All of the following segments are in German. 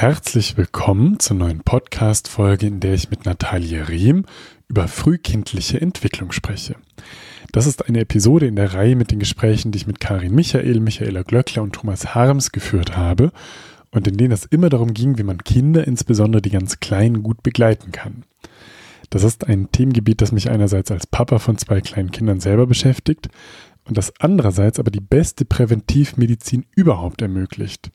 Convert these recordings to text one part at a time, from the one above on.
Herzlich willkommen zur neuen Podcast-Folge, in der ich mit Natalie Riem über frühkindliche Entwicklung spreche. Das ist eine Episode in der Reihe mit den Gesprächen, die ich mit Karin Michael, Michaela Glöckler und Thomas Harms geführt habe und in denen es immer darum ging, wie man Kinder, insbesondere die ganz Kleinen, gut begleiten kann. Das ist ein Themengebiet, das mich einerseits als Papa von zwei kleinen Kindern selber beschäftigt und das andererseits aber die beste Präventivmedizin überhaupt ermöglicht.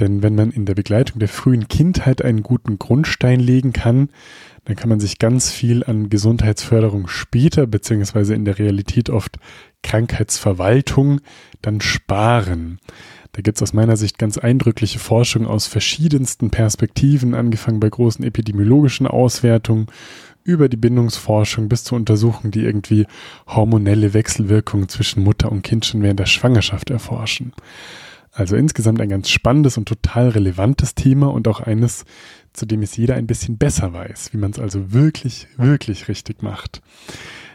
Denn wenn man in der Begleitung der frühen Kindheit einen guten Grundstein legen kann, dann kann man sich ganz viel an Gesundheitsförderung später, beziehungsweise in der Realität oft Krankheitsverwaltung, dann sparen. Da gibt es aus meiner Sicht ganz eindrückliche Forschung aus verschiedensten Perspektiven, angefangen bei großen epidemiologischen Auswertungen über die Bindungsforschung bis zu Untersuchungen, die irgendwie hormonelle Wechselwirkungen zwischen Mutter und Kind schon während der Schwangerschaft erforschen. Also insgesamt ein ganz spannendes und total relevantes Thema und auch eines, zu dem es jeder ein bisschen besser weiß, wie man es also wirklich, wirklich richtig macht.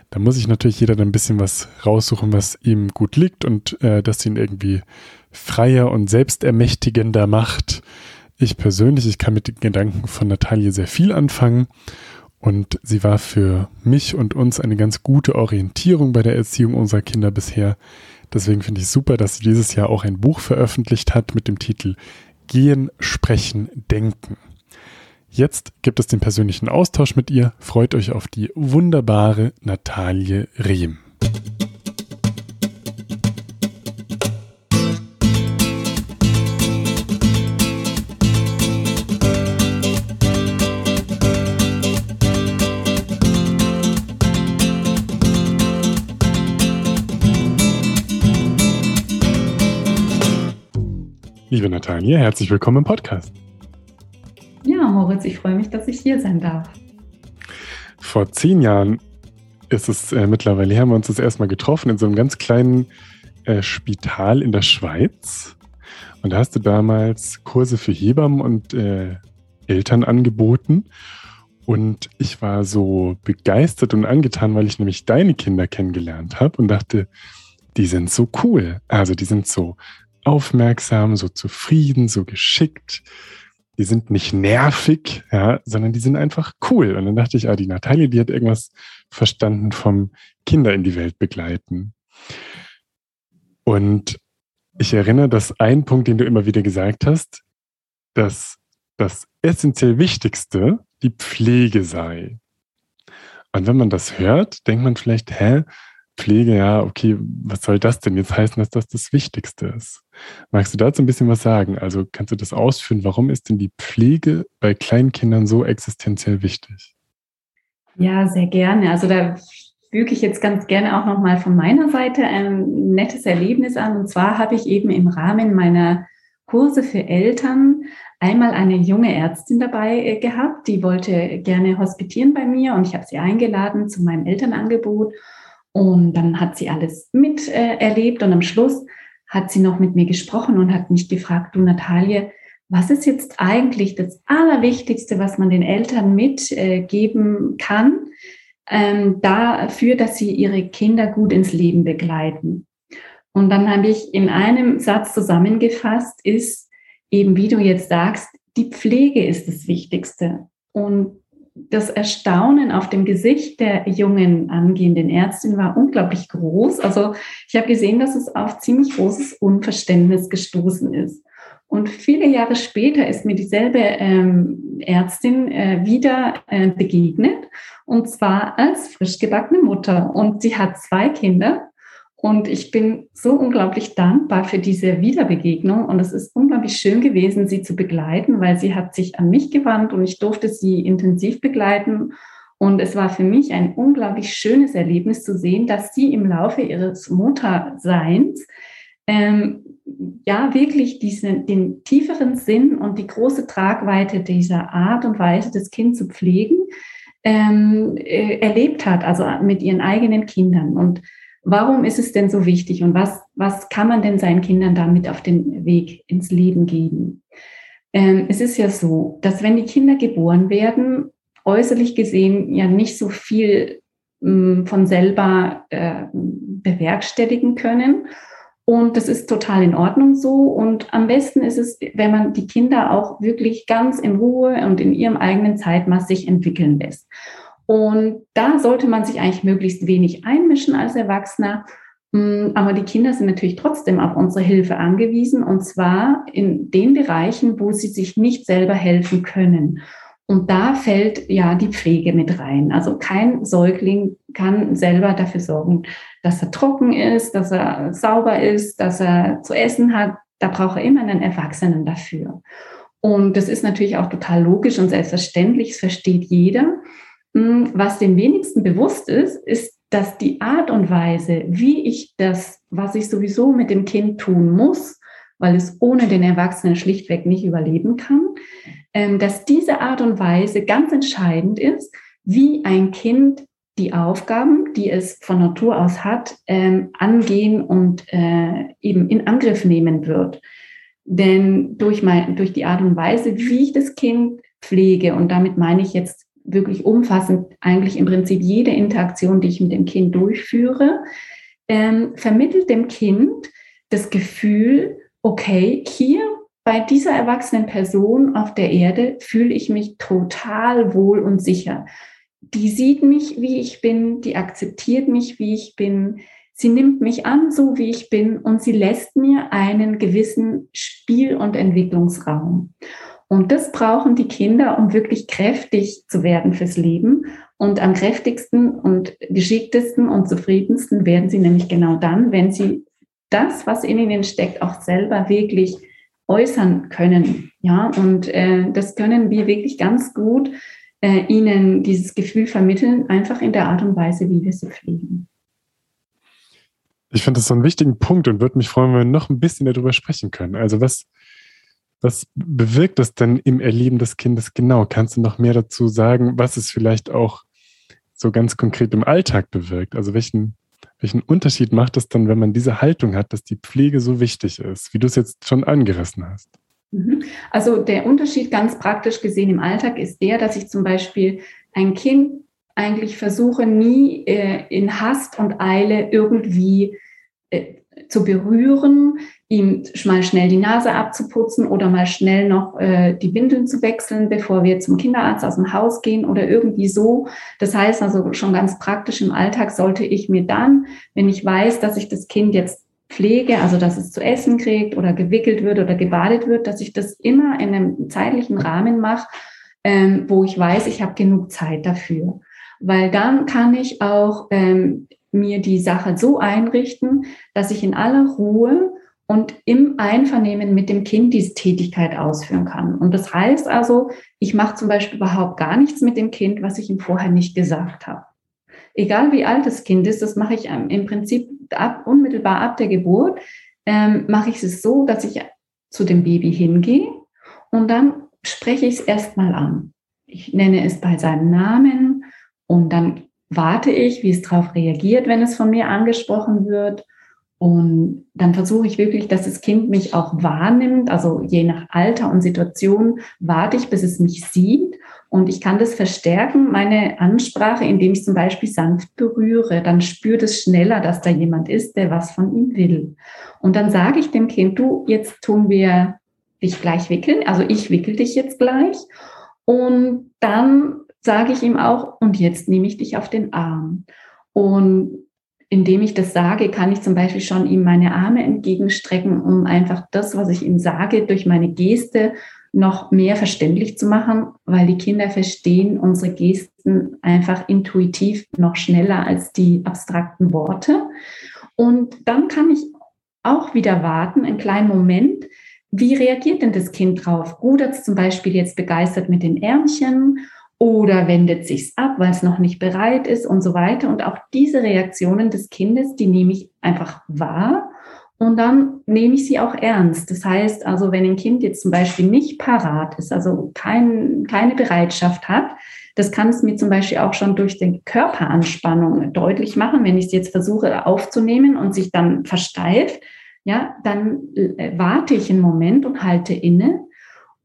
Da muss sich natürlich jeder dann ein bisschen was raussuchen, was ihm gut liegt und äh, das ihn irgendwie freier und selbstermächtigender macht. Ich persönlich, ich kann mit den Gedanken von Natalie sehr viel anfangen und sie war für mich und uns eine ganz gute Orientierung bei der Erziehung unserer Kinder bisher. Deswegen finde ich super, dass sie dieses Jahr auch ein Buch veröffentlicht hat mit dem Titel Gehen, Sprechen, Denken. Jetzt gibt es den persönlichen Austausch mit ihr. Freut euch auf die wunderbare Natalie Rehm. Liebe Natalie, herzlich willkommen im Podcast. Ja, Moritz, ich freue mich, dass ich hier sein darf. Vor zehn Jahren ist es äh, mittlerweile, haben wir uns das erstmal getroffen in so einem ganz kleinen äh, Spital in der Schweiz. Und da hast du damals Kurse für Hebammen und äh, Eltern angeboten. Und ich war so begeistert und angetan, weil ich nämlich deine Kinder kennengelernt habe und dachte, die sind so cool. Also die sind so aufmerksam, so zufrieden, so geschickt. Die sind nicht nervig, ja, sondern die sind einfach cool. Und dann dachte ich, ah, die Natalie, die hat irgendwas verstanden vom Kinder in die Welt begleiten. Und ich erinnere, dass ein Punkt, den du immer wieder gesagt hast, dass das essentiell Wichtigste die Pflege sei. Und wenn man das hört, denkt man vielleicht, hä, Pflege, ja, okay, was soll das denn jetzt heißen, dass das das Wichtigste ist? Magst du dazu ein bisschen was sagen? Also kannst du das ausführen? Warum ist denn die Pflege bei Kleinkindern so existenziell wichtig? Ja, sehr gerne. Also da füge ich jetzt ganz gerne auch nochmal von meiner Seite ein nettes Erlebnis an. Und zwar habe ich eben im Rahmen meiner Kurse für Eltern einmal eine junge Ärztin dabei äh, gehabt, die wollte gerne hospitieren bei mir und ich habe sie eingeladen zu meinem Elternangebot. Und dann hat sie alles miterlebt äh, und am Schluss hat sie noch mit mir gesprochen und hat mich gefragt, du Natalie, was ist jetzt eigentlich das Allerwichtigste, was man den Eltern mitgeben äh, kann, ähm, dafür, dass sie ihre Kinder gut ins Leben begleiten? Und dann habe ich in einem Satz zusammengefasst, ist eben, wie du jetzt sagst, die Pflege ist das Wichtigste. Und das Erstaunen auf dem Gesicht der jungen angehenden Ärztin war unglaublich groß. Also ich habe gesehen, dass es auf ziemlich großes Unverständnis gestoßen ist. Und viele Jahre später ist mir dieselbe ähm, Ärztin äh, wieder äh, begegnet, und zwar als frisch gebackene Mutter. Und sie hat zwei Kinder und ich bin so unglaublich dankbar für diese Wiederbegegnung. Und es ist unglaublich schön gewesen, sie zu begleiten, weil sie hat sich an mich gewandt und ich durfte sie intensiv begleiten. Und es war für mich ein unglaublich schönes Erlebnis zu sehen, dass sie im Laufe ihres Mutterseins ähm, ja wirklich diesen, den tieferen Sinn und die große Tragweite dieser Art und Weise, das Kind zu pflegen, ähm, äh, erlebt hat, also mit ihren eigenen Kindern. Und Warum ist es denn so wichtig und was, was kann man denn seinen Kindern damit auf den Weg ins Leben geben? Ähm, es ist ja so, dass wenn die Kinder geboren werden, äußerlich gesehen ja nicht so viel ähm, von selber äh, bewerkstelligen können. Und das ist total in Ordnung so. Und am besten ist es, wenn man die Kinder auch wirklich ganz in Ruhe und in ihrem eigenen Zeitmaß sich entwickeln lässt. Und da sollte man sich eigentlich möglichst wenig einmischen als Erwachsener. Mm, aber die Kinder sind natürlich trotzdem auf unsere Hilfe angewiesen und zwar in den Bereichen, wo sie sich nicht selber helfen können. Und da fällt ja die Pflege mit rein. Also kein Säugling kann selber dafür sorgen, dass er trocken ist, dass er sauber ist, dass er zu essen hat. Da braucht er immer einen Erwachsenen dafür. Und das ist natürlich auch total logisch und selbstverständlich, es versteht jeder. Hm, was dem wenigsten bewusst ist, ist, dass die Art und Weise, wie ich das, was ich sowieso mit dem Kind tun muss, weil es ohne den Erwachsenen schlichtweg nicht überleben kann, ähm, dass diese Art und Weise ganz entscheidend ist, wie ein Kind die Aufgaben, die es von Natur aus hat, ähm, angehen und äh, eben in Angriff nehmen wird. Denn durch, mein, durch die Art und Weise, wie ich das Kind pflege, und damit meine ich jetzt wirklich umfassend eigentlich im Prinzip jede Interaktion, die ich mit dem Kind durchführe, ähm, vermittelt dem Kind das Gefühl, okay, hier bei dieser erwachsenen Person auf der Erde fühle ich mich total wohl und sicher. Die sieht mich, wie ich bin, die akzeptiert mich, wie ich bin. Sie nimmt mich an, so wie ich bin, und sie lässt mir einen gewissen Spiel- und Entwicklungsraum. Und das brauchen die Kinder, um wirklich kräftig zu werden fürs Leben. Und am kräftigsten und geschicktesten und zufriedensten werden sie nämlich genau dann, wenn sie das, was in ihnen steckt, auch selber wirklich äußern können. Ja, und äh, das können wir wirklich ganz gut äh, ihnen dieses Gefühl vermitteln, einfach in der Art und Weise, wie wir sie pflegen. Ich finde das so einen wichtigen Punkt und würde mich freuen, wenn wir noch ein bisschen darüber sprechen können. Also was, was bewirkt das denn im Erleben des Kindes genau? Kannst du noch mehr dazu sagen, was es vielleicht auch so ganz konkret im Alltag bewirkt? Also welchen, welchen Unterschied macht es dann, wenn man diese Haltung hat, dass die Pflege so wichtig ist, wie du es jetzt schon angerissen hast? Mhm. Also der Unterschied ganz praktisch gesehen im Alltag ist der, dass ich zum Beispiel ein Kind eigentlich versuche, nie äh, in Hast und Eile irgendwie äh, zu berühren, ihm mal schnell die Nase abzuputzen oder mal schnell noch äh, die Windeln zu wechseln, bevor wir zum Kinderarzt aus dem Haus gehen oder irgendwie so. Das heißt also schon ganz praktisch im Alltag sollte ich mir dann, wenn ich weiß, dass ich das Kind jetzt pflege, also dass es zu essen kriegt oder gewickelt wird oder gebadet wird, dass ich das immer in einem zeitlichen Rahmen mache, ähm, wo ich weiß, ich habe genug Zeit dafür. Weil dann kann ich auch ähm, mir die Sache so einrichten, dass ich in aller Ruhe und im Einvernehmen mit dem Kind diese Tätigkeit ausführen kann. Und das heißt also, ich mache zum Beispiel überhaupt gar nichts mit dem Kind, was ich ihm vorher nicht gesagt habe. Egal wie alt das Kind ist, das mache ich im Prinzip ab, unmittelbar ab der Geburt, ähm, mache ich es so, dass ich zu dem Baby hingehe und dann spreche ich es erstmal an. Ich nenne es bei seinem Namen und dann warte ich, wie es darauf reagiert, wenn es von mir angesprochen wird. Und dann versuche ich wirklich, dass das Kind mich auch wahrnimmt. Also je nach Alter und Situation warte ich, bis es mich sieht. Und ich kann das verstärken, meine Ansprache, indem ich zum Beispiel sanft berühre. Dann spürt es schneller, dass da jemand ist, der was von ihm will. Und dann sage ich dem Kind, du, jetzt tun wir dich gleich wickeln. Also ich wickel dich jetzt gleich. Und dann sage ich ihm auch, und jetzt nehme ich dich auf den Arm. Und indem ich das sage, kann ich zum Beispiel schon ihm meine Arme entgegenstrecken, um einfach das, was ich ihm sage, durch meine Geste noch mehr verständlich zu machen, weil die Kinder verstehen unsere Gesten einfach intuitiv noch schneller als die abstrakten Worte. Und dann kann ich auch wieder warten, einen kleinen Moment. Wie reagiert denn das Kind drauf? Rudert es zum Beispiel jetzt begeistert mit den Ärmchen oder wendet sich's ab, weil es noch nicht bereit ist und so weiter. Und auch diese Reaktionen des Kindes, die nehme ich einfach wahr und dann nehme ich sie auch ernst. Das heißt also, wenn ein Kind jetzt zum Beispiel nicht parat ist, also kein, keine Bereitschaft hat, das kann es mir zum Beispiel auch schon durch die Körperanspannung deutlich machen, wenn ich es jetzt versuche aufzunehmen und sich dann versteift, ja, dann äh, warte ich einen Moment und halte inne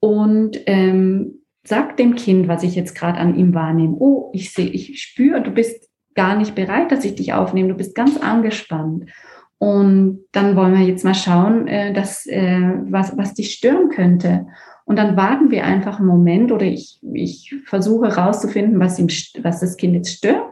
und ähm, sag dem Kind, was ich jetzt gerade an ihm wahrnehme, oh, ich sehe, ich spüre, du bist gar nicht bereit, dass ich dich aufnehme, du bist ganz angespannt. Und dann wollen wir jetzt mal schauen, äh, dass, äh, was, was dich stören könnte. Und dann warten wir einfach einen Moment oder ich, ich versuche herauszufinden, was, ihm, was das Kind jetzt stört.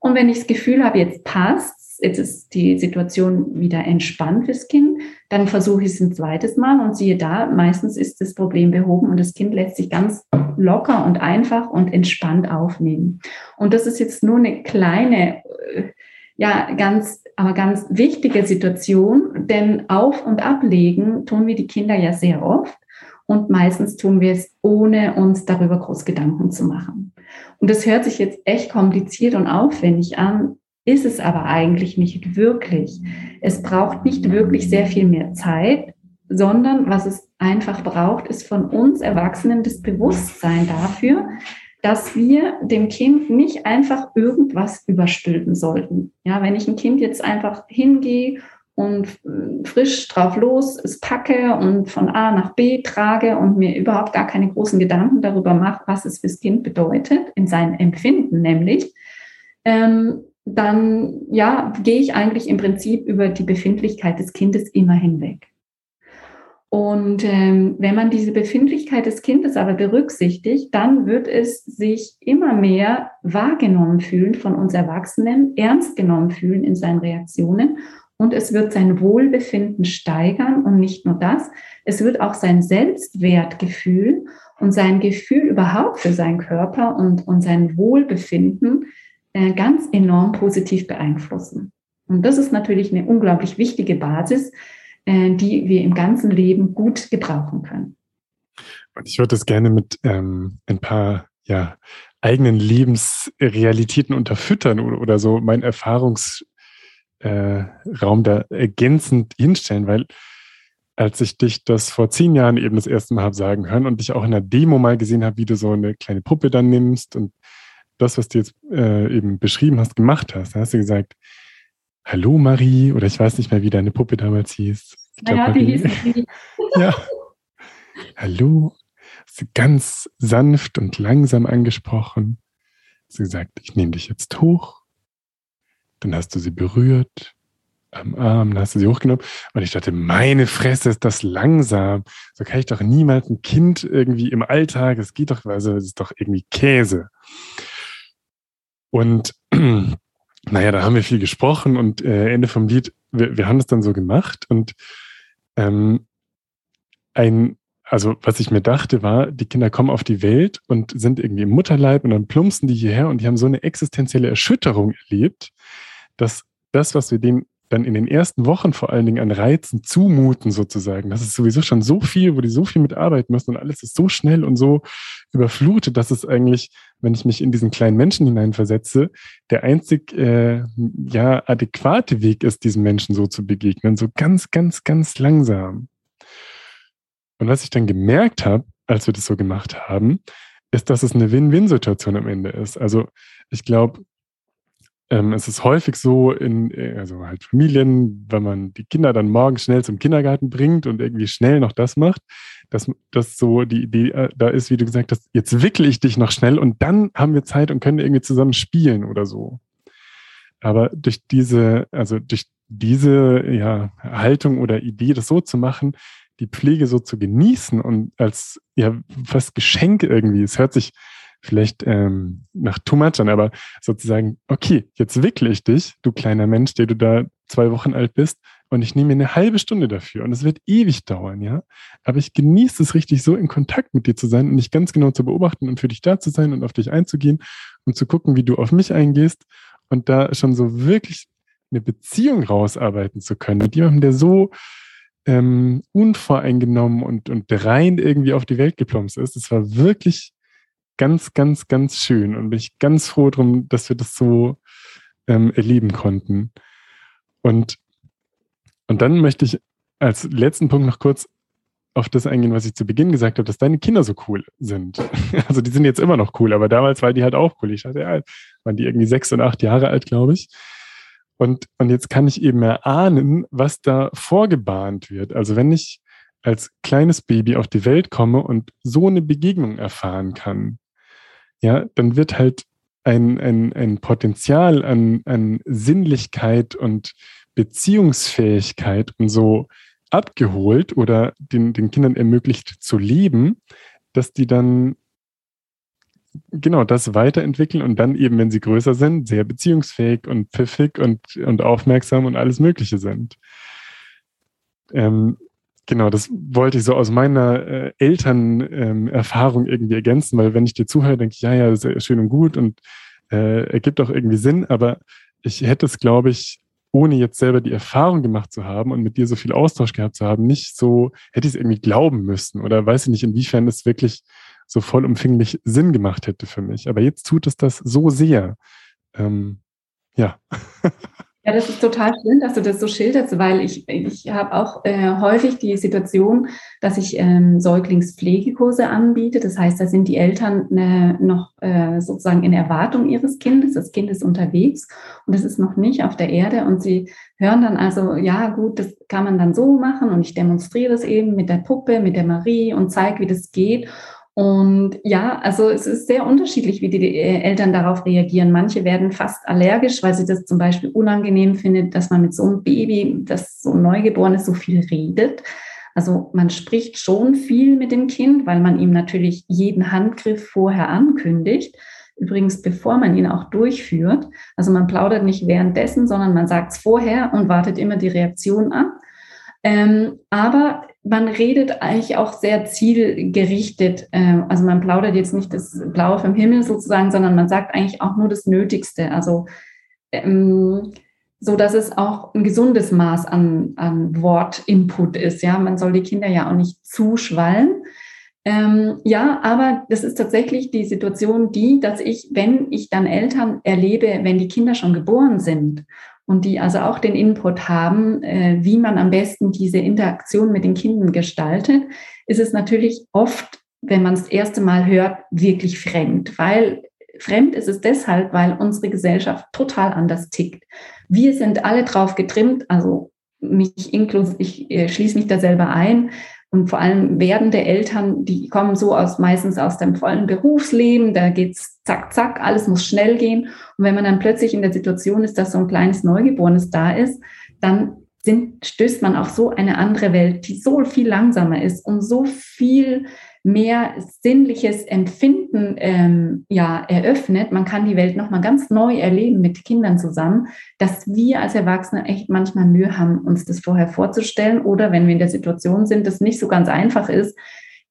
Und wenn ich das Gefühl habe, jetzt passt jetzt ist die Situation wieder entspannt fürs Kind, dann versuche ich es ein zweites Mal und siehe da, meistens ist das Problem behoben und das Kind lässt sich ganz locker und einfach und entspannt aufnehmen. Und das ist jetzt nur eine kleine, äh, ja, ganz, aber ganz wichtige Situation, denn auf und ablegen tun wir die Kinder ja sehr oft. Und meistens tun wir es, ohne uns darüber groß Gedanken zu machen. Und das hört sich jetzt echt kompliziert und aufwendig an, ist es aber eigentlich nicht wirklich. Es braucht nicht wirklich sehr viel mehr Zeit, sondern was es einfach braucht, ist von uns Erwachsenen das Bewusstsein dafür, dass wir dem Kind nicht einfach irgendwas überstülpen sollten. Ja, wenn ich ein Kind jetzt einfach hingehe und äh, frisch drauf los es packe und von A nach B trage und mir überhaupt gar keine großen Gedanken darüber mache, was es fürs Kind bedeutet, in seinem Empfinden nämlich, ähm, dann ja, gehe ich eigentlich im Prinzip über die Befindlichkeit des Kindes immer hinweg. Und ähm, wenn man diese Befindlichkeit des Kindes aber berücksichtigt, dann wird es sich immer mehr wahrgenommen fühlen von uns Erwachsenen, ernst genommen fühlen in seinen Reaktionen und es wird sein Wohlbefinden steigern und nicht nur das, es wird auch sein Selbstwertgefühl und sein Gefühl überhaupt für seinen Körper und, und sein Wohlbefinden äh, ganz enorm positiv beeinflussen. Und das ist natürlich eine unglaublich wichtige Basis, äh, die wir im ganzen Leben gut gebrauchen können. Und ich würde das gerne mit ähm, ein paar ja, eigenen Lebensrealitäten unterfüttern oder, oder so mein Erfahrungsraum äh, da ergänzend hinstellen, weil als ich dich das vor zehn Jahren eben das erste Mal habe sagen hören und dich auch in der Demo mal gesehen habe, wie du so eine kleine Puppe dann nimmst und das, was du jetzt äh, eben beschrieben hast, gemacht hast. Da hast du gesagt, Hallo Marie, oder ich weiß nicht mehr, wie deine Puppe damals hieß. Ich glaub, naja, die hieß Marie. ja. Hallo. Hast du ganz sanft und langsam angesprochen. Hast du gesagt, ich nehme dich jetzt hoch. Dann hast du sie berührt am Arm, dann hast du sie hochgenommen. Und ich dachte, meine Fresse ist das langsam. So kann ich doch niemals ein Kind irgendwie im Alltag, es geht doch, also es ist doch irgendwie Käse. Und naja, da haben wir viel gesprochen und äh, Ende vom Lied, wir, wir haben das dann so gemacht und ähm, ein, also was ich mir dachte war, die Kinder kommen auf die Welt und sind irgendwie im Mutterleib und dann plumpsen die hierher und die haben so eine existenzielle Erschütterung erlebt, dass das, was wir denen dann in den ersten Wochen vor allen Dingen an Reizen zumuten sozusagen. Das ist sowieso schon so viel, wo die so viel mitarbeiten müssen und alles ist so schnell und so überflutet, dass es eigentlich, wenn ich mich in diesen kleinen Menschen hineinversetze, der einzig äh, ja adäquate Weg ist, diesen Menschen so zu begegnen, so ganz, ganz, ganz langsam. Und was ich dann gemerkt habe, als wir das so gemacht haben, ist, dass es eine Win-Win-Situation am Ende ist. Also ich glaube, ähm, es ist häufig so in, äh, also halt Familien, wenn man die Kinder dann morgens schnell zum Kindergarten bringt und irgendwie schnell noch das macht, dass das so die Idee äh, da ist, wie du gesagt hast, jetzt wickle ich dich noch schnell und dann haben wir Zeit und können irgendwie zusammen spielen oder so. Aber durch diese, also durch diese ja, Haltung oder Idee, das so zu machen, die Pflege so zu genießen und als ja fast Geschenk irgendwie, es hört sich vielleicht ähm, nach too much an, aber sozusagen, okay, jetzt wickle ich dich, du kleiner Mensch, der du da zwei Wochen alt bist, und ich nehme mir eine halbe Stunde dafür und es wird ewig dauern, ja. Aber ich genieße es richtig, so in Kontakt mit dir zu sein und dich ganz genau zu beobachten und für dich da zu sein und auf dich einzugehen und zu gucken, wie du auf mich eingehst und da schon so wirklich eine Beziehung rausarbeiten zu können mit jemandem, der so ähm, unvoreingenommen und, und rein irgendwie auf die Welt geplumpst ist. Es war wirklich ganz, ganz, ganz schön und bin ich ganz froh drum, dass wir das so ähm, erleben konnten. Und, und dann möchte ich als letzten Punkt noch kurz auf das eingehen, was ich zu Beginn gesagt habe, dass deine Kinder so cool sind. Also die sind jetzt immer noch cool, aber damals waren die halt auch cool. Ich dachte, ja, waren die irgendwie sechs und acht Jahre alt, glaube ich. Und, und jetzt kann ich eben erahnen, was da vorgebahnt wird. Also wenn ich als kleines Baby auf die Welt komme und so eine Begegnung erfahren kann, ja, dann wird halt ein, ein, ein Potenzial an, an Sinnlichkeit und Beziehungsfähigkeit und so abgeholt oder den, den Kindern ermöglicht zu leben, dass die dann genau das weiterentwickeln und dann eben, wenn sie größer sind, sehr beziehungsfähig und pfiffig und, und aufmerksam und alles Mögliche sind. Ähm, genau, das wollte ich so aus meiner äh, Elternerfahrung ähm, irgendwie ergänzen, weil wenn ich dir zuhöre, denke ich, ja, ja, sehr schön und gut und äh, ergibt auch irgendwie Sinn, aber ich hätte es, glaube ich, ohne jetzt selber die Erfahrung gemacht zu haben und mit dir so viel Austausch gehabt zu haben, nicht so, hätte ich es irgendwie glauben müssen oder weiß ich nicht, inwiefern es wirklich so vollumfänglich Sinn gemacht hätte für mich. Aber jetzt tut es das so sehr. Ähm, ja. Ja, das ist total schön, dass du das so schilderst, weil ich, ich habe auch äh, häufig die Situation, dass ich ähm, Säuglingspflegekurse anbiete. Das heißt, da sind die Eltern äh, noch äh, sozusagen in Erwartung ihres Kindes. Das Kind ist unterwegs und es ist noch nicht auf der Erde. Und sie hören dann also, ja gut, das kann man dann so machen. Und ich demonstriere das eben mit der Puppe, mit der Marie und zeige, wie das geht. Und ja, also es ist sehr unterschiedlich, wie die äh, Eltern darauf reagieren. Manche werden fast allergisch, weil sie das zum Beispiel unangenehm findet, dass man mit so einem Baby, das so neugeboren ist, so viel redet. Also man spricht schon viel mit dem Kind, weil man ihm natürlich jeden Handgriff vorher ankündigt. Übrigens, bevor man ihn auch durchführt. Also man plaudert nicht währenddessen, sondern man sagt es vorher und wartet immer die Reaktion ab. Ähm, aber man redet eigentlich auch sehr zielgerichtet. Äh, also man plaudert jetzt nicht das Blaue vom Himmel sozusagen, sondern man sagt eigentlich auch nur das Nötigste. Also ähm, so dass es auch ein gesundes Maß an, an Wortinput ist. Ja, man soll die Kinder ja auch nicht zuschwallen. Ähm, ja, aber das ist tatsächlich die Situation, die, dass ich, wenn ich dann Eltern erlebe, wenn die Kinder schon geboren sind und die also auch den Input haben, äh, wie man am besten diese Interaktion mit den Kindern gestaltet, ist es natürlich oft, wenn man das erste Mal hört, wirklich fremd, weil fremd ist es deshalb, weil unsere Gesellschaft total anders tickt. Wir sind alle drauf getrimmt, also mich inklusive, ich äh, schließe mich da selber ein, und vor allem werdende Eltern, die kommen so aus meistens aus dem vollen Berufsleben, da geht's zack, zack, alles muss schnell gehen. Und wenn man dann plötzlich in der Situation ist, dass so ein kleines Neugeborenes da ist, dann sind, stößt man auf so eine andere Welt, die so viel langsamer ist und so viel mehr sinnliches Empfinden ähm, ja eröffnet. Man kann die Welt noch mal ganz neu erleben mit Kindern zusammen, dass wir als Erwachsene echt manchmal Mühe haben, uns das vorher vorzustellen oder wenn wir in der Situation sind, das nicht so ganz einfach ist,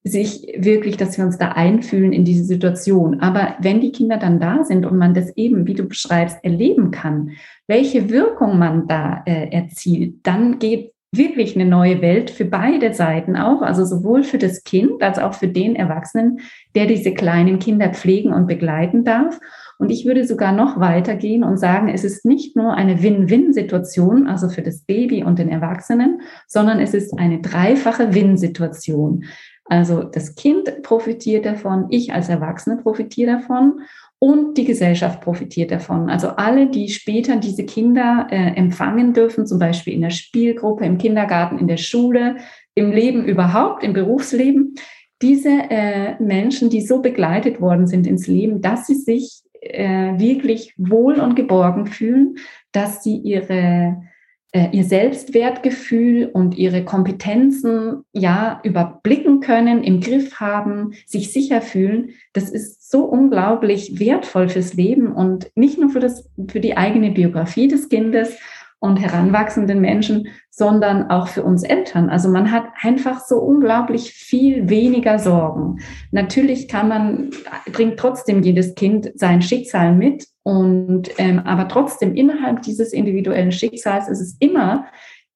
sich wirklich, dass wir uns da einfühlen in diese Situation. Aber wenn die Kinder dann da sind und man das eben, wie du beschreibst, erleben kann, welche Wirkung man da äh, erzielt, dann geht wirklich eine neue Welt für beide Seiten auch, also sowohl für das Kind als auch für den Erwachsenen, der diese kleinen Kinder pflegen und begleiten darf. Und ich würde sogar noch weitergehen und sagen, es ist nicht nur eine Win-Win-Situation, also für das Baby und den Erwachsenen, sondern es ist eine dreifache Win-Situation. Also das Kind profitiert davon, ich als Erwachsene profitiere davon und die Gesellschaft profitiert davon. Also alle, die später diese Kinder äh, empfangen dürfen, zum Beispiel in der Spielgruppe, im Kindergarten, in der Schule, im Leben überhaupt, im Berufsleben, diese äh, Menschen, die so begleitet worden sind ins Leben, dass sie sich äh, wirklich wohl und geborgen fühlen, dass sie ihre ihr Selbstwertgefühl und ihre Kompetenzen ja überblicken können, im Griff haben, sich sicher fühlen, das ist so unglaublich wertvoll fürs Leben und nicht nur für das, für die eigene Biografie des Kindes, und heranwachsenden Menschen, sondern auch für uns Eltern. Also man hat einfach so unglaublich viel weniger Sorgen. Natürlich kann man, bringt trotzdem jedes Kind sein Schicksal mit und ähm, aber trotzdem innerhalb dieses individuellen Schicksals ist es immer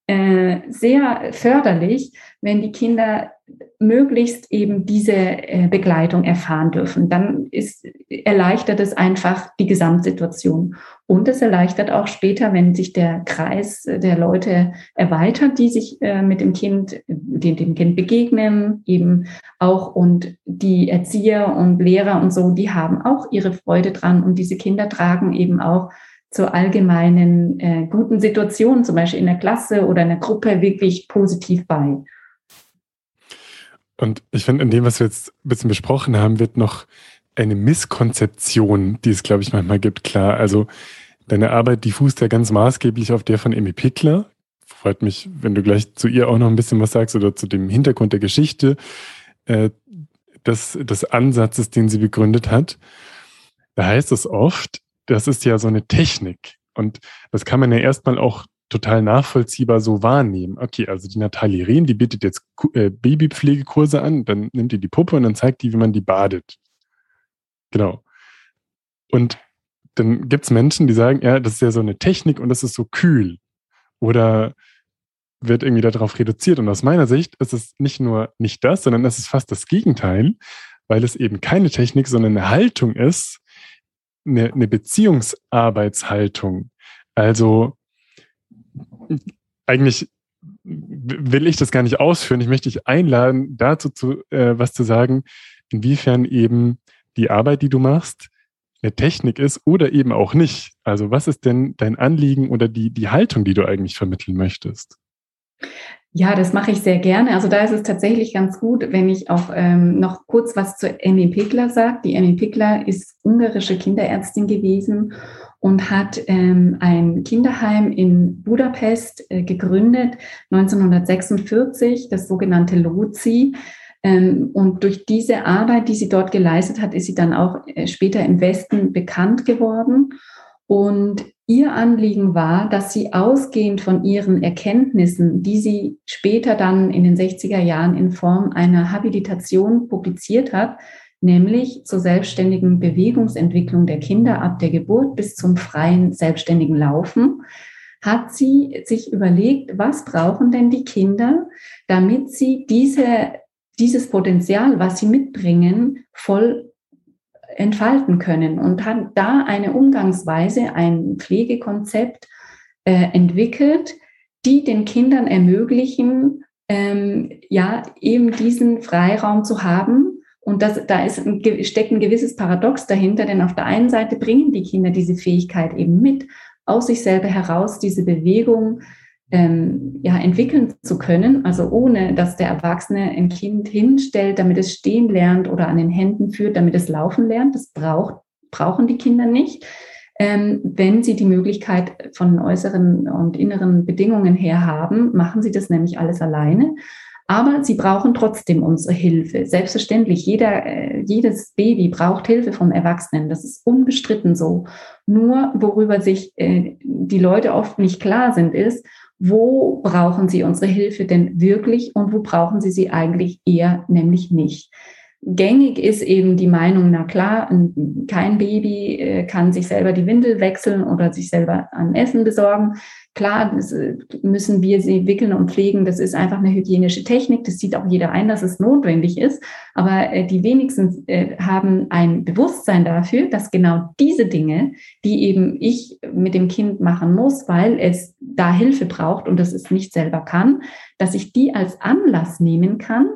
äh, sehr förderlich, wenn die Kinder möglichst eben diese äh, Begleitung erfahren dürfen. Dann ist, erleichtert es einfach die Gesamtsituation. Und es erleichtert auch später, wenn sich der Kreis der Leute erweitert, die sich äh, mit dem Kind, dem Kind begegnen, eben auch und die Erzieher und Lehrer und so, die haben auch ihre Freude dran und diese Kinder tragen eben auch zur allgemeinen äh, guten Situation, zum Beispiel in der Klasse oder in der Gruppe, wirklich positiv bei. Und ich finde, in dem, was wir jetzt ein bisschen besprochen haben, wird noch eine Misskonzeption, die es, glaube ich, manchmal gibt, klar. Also deine Arbeit, die fußt ja ganz maßgeblich auf der von Emmy Pickler. Freut mich, wenn du gleich zu ihr auch noch ein bisschen was sagst oder zu dem Hintergrund der Geschichte äh, des, des Ansatzes, den sie begründet hat. Da heißt es oft, das ist ja so eine Technik. Und das kann man ja erstmal auch total nachvollziehbar so wahrnehmen. Okay, also die Natalie Rehm, die bietet jetzt äh, Babypflegekurse an, dann nimmt die die Puppe und dann zeigt die, wie man die badet. Genau. Und dann gibt es Menschen, die sagen, ja, das ist ja so eine Technik und das ist so kühl. Oder wird irgendwie darauf reduziert. Und aus meiner Sicht ist es nicht nur nicht das, sondern es ist fast das Gegenteil, weil es eben keine Technik, sondern eine Haltung ist, eine, eine Beziehungsarbeitshaltung. Also eigentlich will ich das gar nicht ausführen. Ich möchte dich einladen, dazu zu, äh, was zu sagen, inwiefern eben die Arbeit, die du machst, eine Technik ist oder eben auch nicht. Also was ist denn dein Anliegen oder die, die Haltung, die du eigentlich vermitteln möchtest? Ja, das mache ich sehr gerne. Also da ist es tatsächlich ganz gut, wenn ich auch ähm, noch kurz was zu Emmy Pickler sage. Die Emmy Pickler ist ungarische Kinderärztin gewesen und hat ähm, ein Kinderheim in Budapest äh, gegründet, 1946, das sogenannte LOZI. Ähm, und durch diese Arbeit, die sie dort geleistet hat, ist sie dann auch äh, später im Westen bekannt geworden. Und ihr Anliegen war, dass sie ausgehend von ihren Erkenntnissen, die sie später dann in den 60er Jahren in Form einer Habilitation publiziert hat, nämlich zur selbstständigen Bewegungsentwicklung der Kinder ab der Geburt bis zum freien selbstständigen Laufen, hat sie sich überlegt, was brauchen denn die Kinder, damit sie diese, dieses Potenzial, was sie mitbringen, voll entfalten können und hat da eine Umgangsweise, ein Pflegekonzept äh, entwickelt, die den Kindern ermöglichen, ähm, ja, eben diesen Freiraum zu haben, und das, da ist ein, steckt ein gewisses Paradox dahinter, denn auf der einen Seite bringen die Kinder diese Fähigkeit eben mit, aus sich selber heraus diese Bewegung ähm, ja, entwickeln zu können, also ohne dass der Erwachsene ein Kind hinstellt, damit es stehen lernt oder an den Händen führt, damit es laufen lernt. Das braucht, brauchen die Kinder nicht. Ähm, wenn sie die Möglichkeit von äußeren und inneren Bedingungen her haben, machen sie das nämlich alles alleine. Aber sie brauchen trotzdem unsere Hilfe. Selbstverständlich, jeder, äh, jedes Baby braucht Hilfe vom Erwachsenen. Das ist unbestritten so. Nur worüber sich äh, die Leute oft nicht klar sind, ist, wo brauchen sie unsere Hilfe denn wirklich und wo brauchen sie sie eigentlich eher nämlich nicht. Gängig ist eben die Meinung, na klar, kein Baby äh, kann sich selber die Windel wechseln oder sich selber an Essen besorgen. Klar äh, müssen wir sie wickeln und pflegen. Das ist einfach eine hygienische Technik. Das sieht auch jeder ein, dass es notwendig ist. Aber äh, die wenigsten haben ein Bewusstsein dafür, dass genau diese Dinge, die eben ich mit dem Kind machen muss, weil es da Hilfe braucht und das es nicht selber kann, dass ich die als Anlass nehmen kann,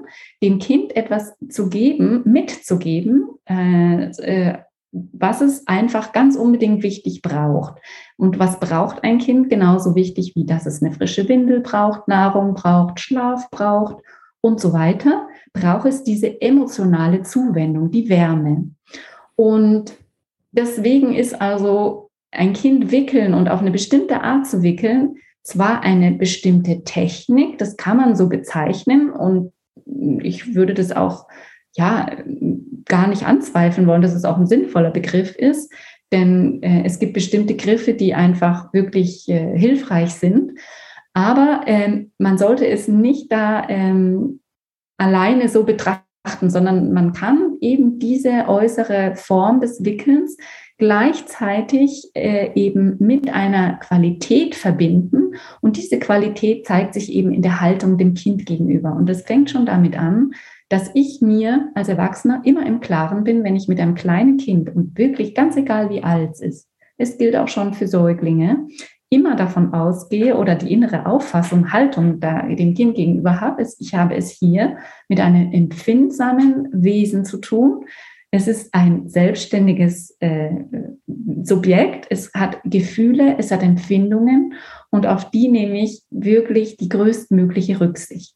dem Kind etwas zu geben, mitzugeben, äh, was es einfach ganz unbedingt wichtig braucht. Und was braucht ein Kind genauso wichtig, wie dass es eine frische Windel braucht, Nahrung braucht, Schlaf braucht und so weiter, braucht es diese emotionale Zuwendung, die Wärme. Und deswegen ist also ein Kind wickeln und auf eine bestimmte Art zu wickeln, zwar eine bestimmte Technik, das kann man so bezeichnen und ich würde das auch ja gar nicht anzweifeln wollen, dass es auch ein sinnvoller Begriff ist, denn äh, es gibt bestimmte Griffe, die einfach wirklich äh, hilfreich sind. Aber ähm, man sollte es nicht da ähm, alleine so betrachten, sondern man kann eben diese äußere Form des Wickelns gleichzeitig äh, eben mit einer Qualität verbinden. Und diese Qualität zeigt sich eben in der Haltung dem Kind gegenüber. Und das fängt schon damit an, dass ich mir als Erwachsener immer im Klaren bin, wenn ich mit einem kleinen Kind und wirklich ganz egal wie alt es ist, es gilt auch schon für Säuglinge, immer davon ausgehe oder die innere Auffassung, Haltung da dem Kind gegenüber habe, ist, ich habe es hier mit einem empfindsamen Wesen zu tun. Es ist ein selbstständiges äh, Subjekt, es hat Gefühle, es hat Empfindungen und auf die nehme ich wirklich die größtmögliche Rücksicht.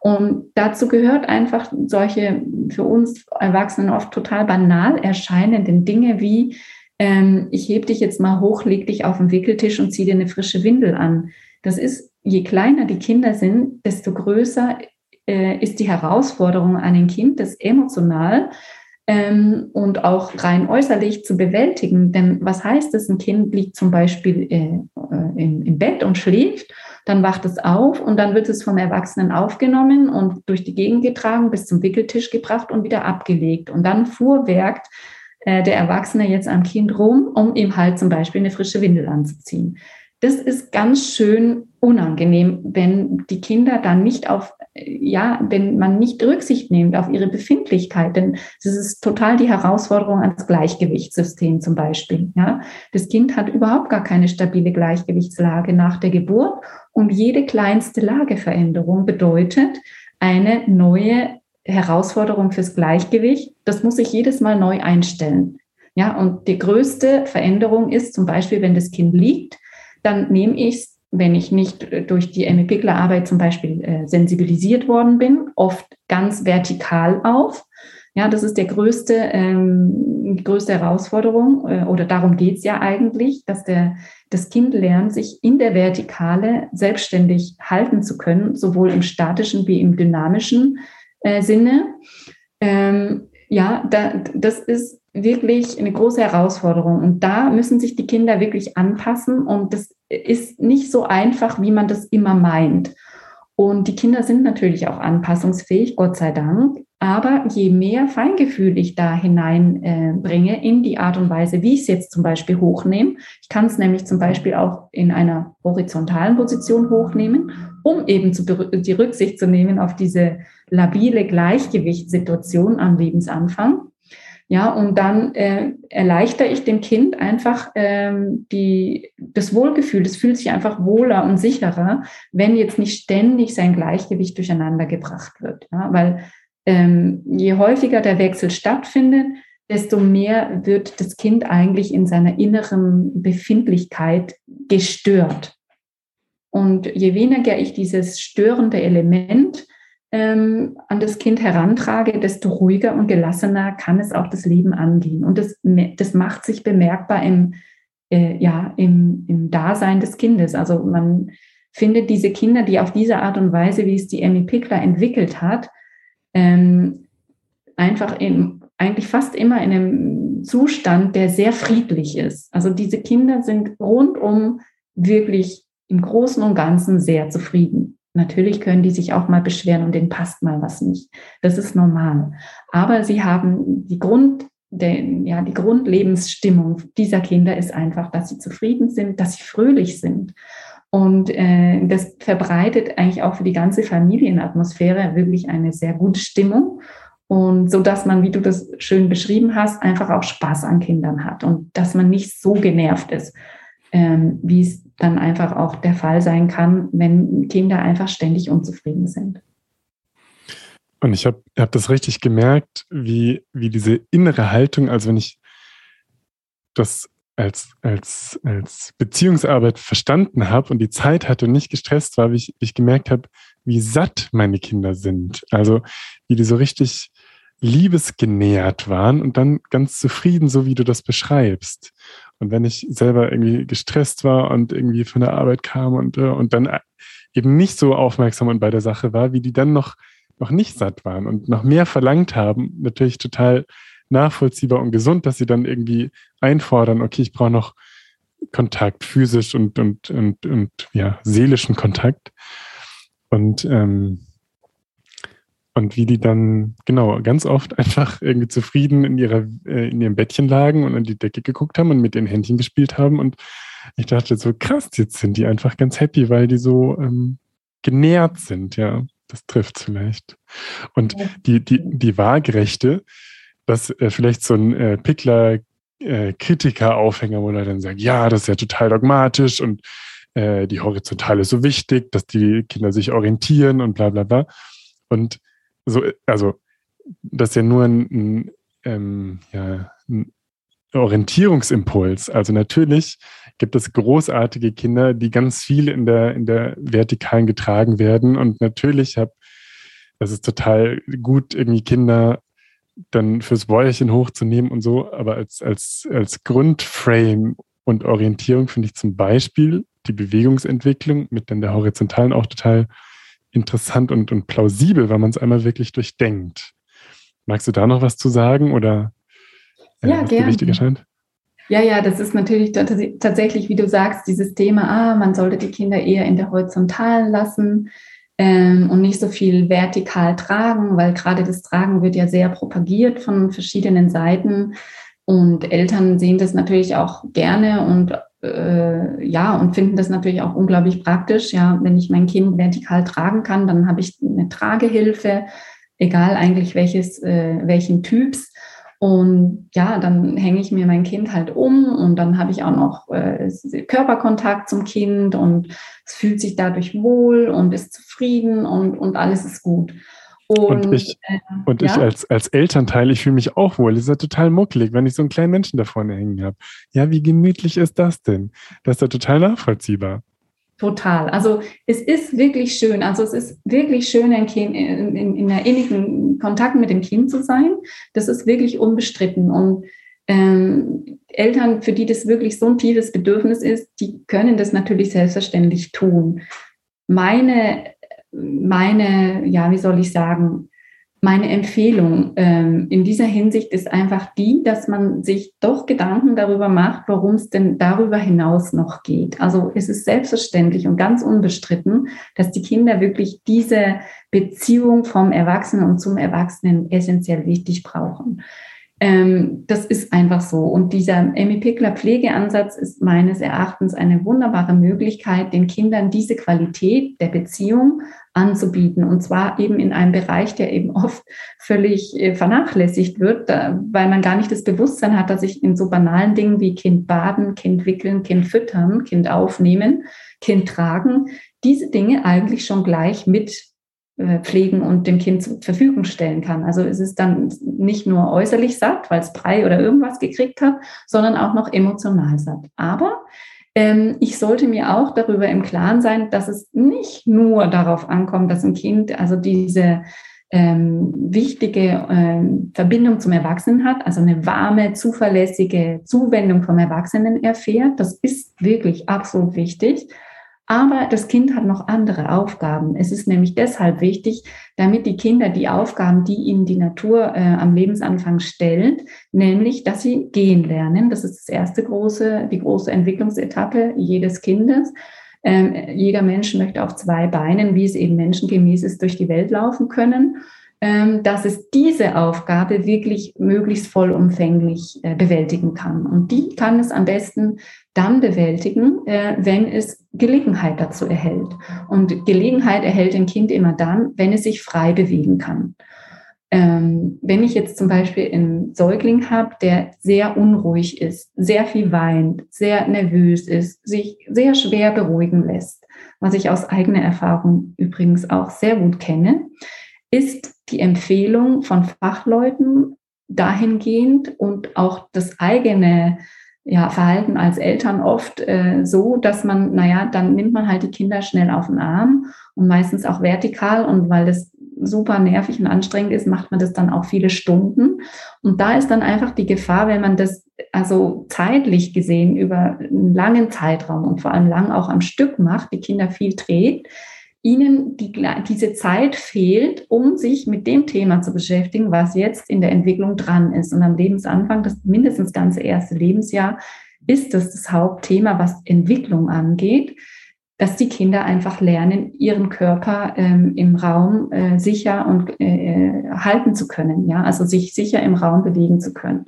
Und dazu gehört einfach solche für uns Erwachsenen oft total banal erscheinenden Dinge wie ähm, ich heb dich jetzt mal hoch, leg dich auf den Wickeltisch und zieh dir eine frische Windel an. Das ist, je kleiner die Kinder sind, desto größer äh, ist die Herausforderung an ein Kind, das emotional ähm, und auch rein äußerlich zu bewältigen. Denn was heißt es, ein Kind liegt zum Beispiel äh, äh, im, im Bett und schläft, dann wacht es auf und dann wird es vom Erwachsenen aufgenommen und durch die Gegend getragen, bis zum Wickeltisch gebracht und wieder abgelegt. Und dann fuhrwerkt äh, der Erwachsene jetzt am Kind rum, um ihm halt zum Beispiel eine frische Windel anzuziehen. Das ist ganz schön unangenehm, wenn die Kinder dann nicht auf, ja, wenn man nicht Rücksicht nimmt auf ihre Befindlichkeit, denn das ist total die Herausforderung ans Gleichgewichtssystem zum Beispiel. Ja, das Kind hat überhaupt gar keine stabile Gleichgewichtslage nach der Geburt und jede kleinste Lageveränderung bedeutet eine neue Herausforderung fürs Gleichgewicht. Das muss ich jedes Mal neu einstellen. Ja, und die größte Veränderung ist zum Beispiel, wenn das Kind liegt, dann nehme ich es, wenn ich nicht durch die Emmy Pickler Arbeit zum Beispiel äh, sensibilisiert worden bin, oft ganz vertikal auf. Ja, das ist der größte, ähm, die größte Herausforderung äh, oder darum geht es ja eigentlich, dass der, das Kind lernt, sich in der Vertikale selbstständig halten zu können, sowohl im statischen wie im dynamischen äh, Sinne. Ähm, ja, da, das ist wirklich eine große Herausforderung. Und da müssen sich die Kinder wirklich anpassen. Und das ist nicht so einfach, wie man das immer meint. Und die Kinder sind natürlich auch anpassungsfähig, Gott sei Dank. Aber je mehr Feingefühl ich da hineinbringe äh, in die Art und Weise, wie ich es jetzt zum Beispiel hochnehme, ich kann es nämlich zum Beispiel auch in einer horizontalen Position hochnehmen, um eben zu, die Rücksicht zu nehmen auf diese labile Gleichgewichtssituation am Lebensanfang. Ja, und dann äh, erleichter ich dem Kind einfach ähm, die, das Wohlgefühl. Das fühlt sich einfach wohler und sicherer, wenn jetzt nicht ständig sein Gleichgewicht durcheinander gebracht wird. Ja, weil ähm, je häufiger der Wechsel stattfindet, desto mehr wird das Kind eigentlich in seiner inneren Befindlichkeit gestört. Und je weniger ich dieses störende Element ähm, an das Kind herantrage, desto ruhiger und gelassener kann es auch das Leben angehen. Und das, das macht sich bemerkbar im, äh, ja, im, im Dasein des Kindes. Also man findet diese Kinder, die auf diese Art und Weise, wie es die Emmy Pickler entwickelt hat, ähm, einfach in, eigentlich fast immer in einem Zustand, der sehr friedlich ist. Also diese Kinder sind rundum wirklich im Großen und Ganzen sehr zufrieden. Natürlich können die sich auch mal beschweren und denen passt mal was nicht. Das ist normal. Aber sie haben die Grund, der, ja, die Grundlebensstimmung dieser Kinder ist einfach, dass sie zufrieden sind, dass sie fröhlich sind. Und äh, das verbreitet eigentlich auch für die ganze Familienatmosphäre wirklich eine sehr gute Stimmung. Und so dass man, wie du das schön beschrieben hast, einfach auch Spaß an Kindern hat und dass man nicht so genervt ist, ähm, wie es dann einfach auch der Fall sein kann, wenn Kinder einfach ständig unzufrieden sind. Und ich habe hab das richtig gemerkt, wie, wie diese innere Haltung, also wenn ich das als, als, als Beziehungsarbeit verstanden habe und die Zeit hatte und nicht gestresst war, wie ich, wie ich gemerkt habe, wie satt meine Kinder sind. Also wie die so richtig liebesgenährt waren und dann ganz zufrieden, so wie du das beschreibst. Und wenn ich selber irgendwie gestresst war und irgendwie von der Arbeit kam und, äh, und dann eben nicht so aufmerksam und bei der Sache war, wie die dann noch, noch nicht satt waren und noch mehr verlangt haben, natürlich total nachvollziehbar und gesund, dass sie dann irgendwie einfordern, okay, ich brauche noch Kontakt, physisch und, und, und, und ja, seelischen Kontakt. Und ähm, und wie die dann, genau, ganz oft einfach irgendwie zufrieden in, ihrer, äh, in ihrem Bettchen lagen und an die Decke geguckt haben und mit den Händchen gespielt haben. Und ich dachte so, krass, jetzt sind die einfach ganz happy, weil die so ähm, genährt sind, ja. Das trifft vielleicht. Und die, die, die Waagerechte, dass äh, vielleicht so ein äh, Pickler äh, Kritiker-Aufhänger, wo er dann sagt, ja, das ist ja total dogmatisch und äh, die Horizontale ist so wichtig, dass die Kinder sich orientieren und bla bla bla. Und so, also das ist ja nur ein, ein, ähm, ja, ein Orientierungsimpuls. Also natürlich gibt es großartige Kinder, die ganz viel in der, in der Vertikalen getragen werden. Und natürlich habe, das ist total gut, irgendwie Kinder dann fürs Bäuerchen hochzunehmen und so, aber als, als, als Grundframe und Orientierung finde ich zum Beispiel die Bewegungsentwicklung mit dann der horizontalen auch total interessant und, und plausibel, weil man es einmal wirklich durchdenkt. Magst du da noch was zu sagen oder äh, ja, was dir wichtig erscheint? Ja, ja, das ist natürlich tatsächlich, wie du sagst, dieses Thema, ah, man sollte die Kinder eher in der Horizontalen lassen ähm, und nicht so viel vertikal tragen, weil gerade das Tragen wird ja sehr propagiert von verschiedenen Seiten. Und Eltern sehen das natürlich auch gerne und äh, ja, und finden das natürlich auch unglaublich praktisch. Ja, wenn ich mein Kind vertikal tragen kann, dann habe ich eine Tragehilfe, egal eigentlich welches, äh, welchen Typs. Und ja, dann hänge ich mir mein Kind halt um und dann habe ich auch noch äh, Körperkontakt zum Kind und es fühlt sich dadurch wohl und ist zufrieden und, und alles ist gut. Und, und ich, äh, und ja? ich als, als Elternteil, ich fühle mich auch wohl. Es ist ja total muckelig, wenn ich so einen kleinen Menschen da vorne hängen habe. Ja, wie gemütlich ist das denn? Das ist ja total nachvollziehbar. Total. Also es ist wirklich schön. Also es ist wirklich schön, ein kind, in, in, in einer innigen Kontakt mit dem Kind zu sein. Das ist wirklich unbestritten. Und ähm, Eltern, für die das wirklich so ein tiefes Bedürfnis ist, die können das natürlich selbstverständlich tun. Meine, meine, ja, wie soll ich sagen, meine Empfehlung ähm, in dieser Hinsicht ist einfach die, dass man sich doch Gedanken darüber macht, worum es denn darüber hinaus noch geht. Also es ist selbstverständlich und ganz unbestritten, dass die Kinder wirklich diese Beziehung vom Erwachsenen und zum Erwachsenen essentiell wichtig brauchen. Ähm, das ist einfach so. Und dieser Amy Pickler Pflegeansatz ist meines Erachtens eine wunderbare Möglichkeit, den Kindern diese Qualität der Beziehung anzubieten. Und zwar eben in einem Bereich, der eben oft völlig äh, vernachlässigt wird, weil man gar nicht das Bewusstsein hat, dass ich in so banalen Dingen wie Kind baden, Kind wickeln, Kind füttern, Kind aufnehmen, Kind tragen, diese Dinge eigentlich schon gleich mit pflegen und dem Kind zur Verfügung stellen kann. Also es ist dann nicht nur äußerlich satt, weil es Brei oder irgendwas gekriegt hat, sondern auch noch emotional satt. Aber ähm, ich sollte mir auch darüber im Klaren sein, dass es nicht nur darauf ankommt, dass ein Kind also diese ähm, wichtige ähm, Verbindung zum Erwachsenen hat, also eine warme, zuverlässige Zuwendung vom Erwachsenen erfährt. Das ist wirklich absolut wichtig. Aber das Kind hat noch andere Aufgaben. Es ist nämlich deshalb wichtig, damit die Kinder die Aufgaben, die ihnen die Natur äh, am Lebensanfang stellt, nämlich, dass sie gehen lernen. Das ist das erste große, die große Entwicklungsetappe jedes Kindes. Ähm, jeder Mensch möchte auf zwei Beinen, wie es eben menschengemäß ist, durch die Welt laufen können. Ähm, dass es diese Aufgabe wirklich möglichst vollumfänglich äh, bewältigen kann. Und die kann es am besten dann bewältigen, äh, wenn es Gelegenheit dazu erhält. Und Gelegenheit erhält ein Kind immer dann, wenn es sich frei bewegen kann. Ähm, wenn ich jetzt zum Beispiel einen Säugling habe, der sehr unruhig ist, sehr viel weint, sehr nervös ist, sich sehr schwer beruhigen lässt, was ich aus eigener Erfahrung übrigens auch sehr gut kenne, ist die Empfehlung von Fachleuten dahingehend und auch das eigene ja, Verhalten als Eltern oft äh, so, dass man, naja, dann nimmt man halt die Kinder schnell auf den Arm und meistens auch vertikal und weil das super nervig und anstrengend ist, macht man das dann auch viele Stunden. Und da ist dann einfach die Gefahr, wenn man das also zeitlich gesehen über einen langen Zeitraum und vor allem lang auch am Stück macht, die Kinder viel trägt, ihnen die, diese Zeit fehlt, um sich mit dem Thema zu beschäftigen, was jetzt in der Entwicklung dran ist. Und am Lebensanfang, das mindestens ganze erste Lebensjahr, ist das das Hauptthema, was Entwicklung angeht, dass die Kinder einfach lernen, ihren Körper ähm, im Raum äh, sicher und äh, halten zu können, ja, also sich sicher im Raum bewegen zu können.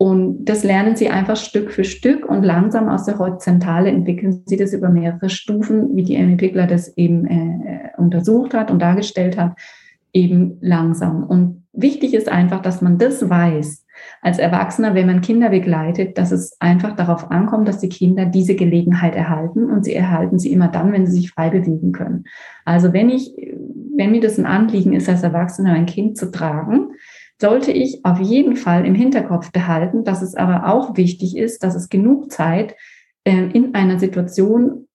Und das lernen sie einfach Stück für Stück und langsam aus der Horizontale entwickeln sie das über mehrere Stufen, wie die Amy Pickler das eben äh, untersucht hat und dargestellt hat, eben langsam. Und wichtig ist einfach, dass man das weiß als Erwachsener, wenn man Kinder begleitet, dass es einfach darauf ankommt, dass die Kinder diese Gelegenheit erhalten und sie erhalten sie immer dann, wenn sie sich frei bewegen können. Also wenn ich, wenn mir das ein Anliegen ist, als Erwachsener ein Kind zu tragen, sollte ich auf jeden Fall im Hinterkopf behalten, dass es aber auch wichtig ist, dass es genug Zeit äh, in einer Situation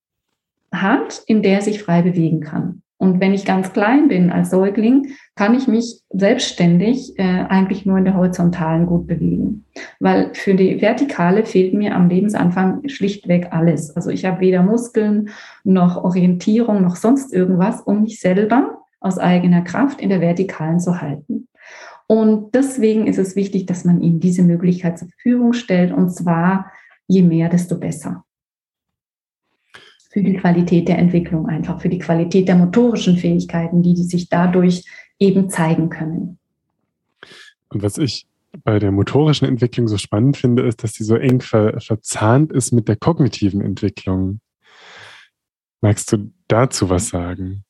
hat, in der er sich frei bewegen kann. Und wenn ich ganz klein bin als Säugling, kann ich mich selbstständig äh, eigentlich nur in der horizontalen gut bewegen. Weil für die Vertikale fehlt mir am Lebensanfang schlichtweg alles. Also ich habe weder Muskeln noch Orientierung noch sonst irgendwas, um mich selber aus eigener Kraft in der Vertikalen zu halten. Und deswegen ist es wichtig, dass man ihnen diese Möglichkeit zur Verfügung stellt. Und zwar je mehr, desto besser für die Qualität der Entwicklung einfach, für die Qualität der motorischen Fähigkeiten, die, die sich dadurch eben zeigen können. Und was ich bei der motorischen Entwicklung so spannend finde, ist, dass sie so eng ver verzahnt ist mit der kognitiven Entwicklung. Magst du dazu was sagen?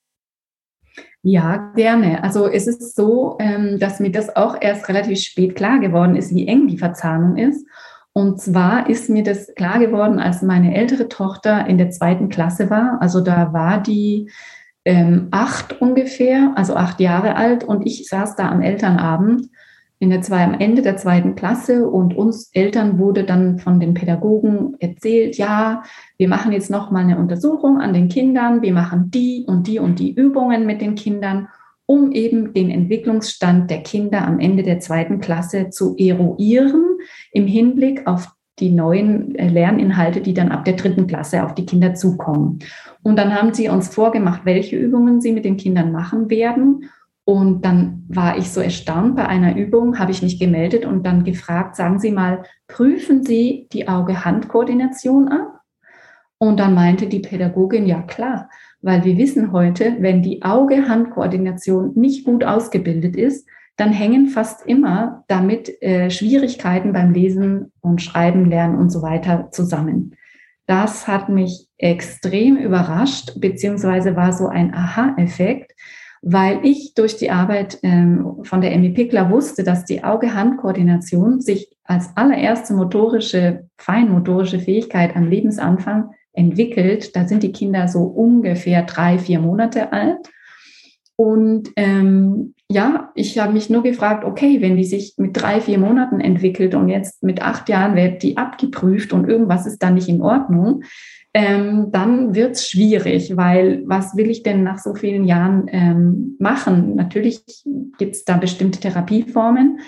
Ja, gerne. Also es ist so, ähm, dass mir das auch erst relativ spät klar geworden ist, wie eng die Verzahnung ist. Und zwar ist mir das klar geworden, als meine ältere Tochter in der zweiten Klasse war. Also da war die ähm, acht ungefähr, also acht Jahre alt. Und ich saß da am Elternabend in der zwei, am Ende der zweiten Klasse und uns Eltern wurde dann von den Pädagogen erzählt, ja, wir machen jetzt noch mal eine Untersuchung an den Kindern, wir machen die und die und die Übungen mit den Kindern um eben den Entwicklungsstand der Kinder am Ende der zweiten Klasse zu eruieren im Hinblick auf die neuen äh, Lerninhalte, die dann ab der dritten Klasse auf die Kinder zukommen. Und dann haben sie uns vorgemacht, welche Übungen sie mit den Kindern machen werden. Und dann war ich so erstaunt bei einer Übung, habe ich mich gemeldet und dann gefragt, sagen Sie mal, prüfen Sie die Auge-Hand-Koordination ab? Und dann meinte die Pädagogin, ja klar weil wir wissen heute, wenn die Auge-Hand-Koordination nicht gut ausgebildet ist, dann hängen fast immer damit äh, Schwierigkeiten beim Lesen und Schreiben, Lernen und so weiter zusammen. Das hat mich extrem überrascht, beziehungsweise war so ein Aha-Effekt, weil ich durch die Arbeit ähm, von der Emmy Pickler wusste, dass die Auge-Hand-Koordination sich als allererste motorische, feinmotorische Fähigkeit am Lebensanfang entwickelt. Da sind die Kinder so ungefähr drei, vier Monate alt. Und ähm, ja, ich habe mich nur gefragt, okay, wenn die sich mit drei, vier Monaten entwickelt und jetzt mit acht Jahren wird die abgeprüft und irgendwas ist da nicht in Ordnung, ähm, dann wird es schwierig, weil was will ich denn nach so vielen Jahren ähm, machen? Natürlich gibt es da bestimmte Therapieformen,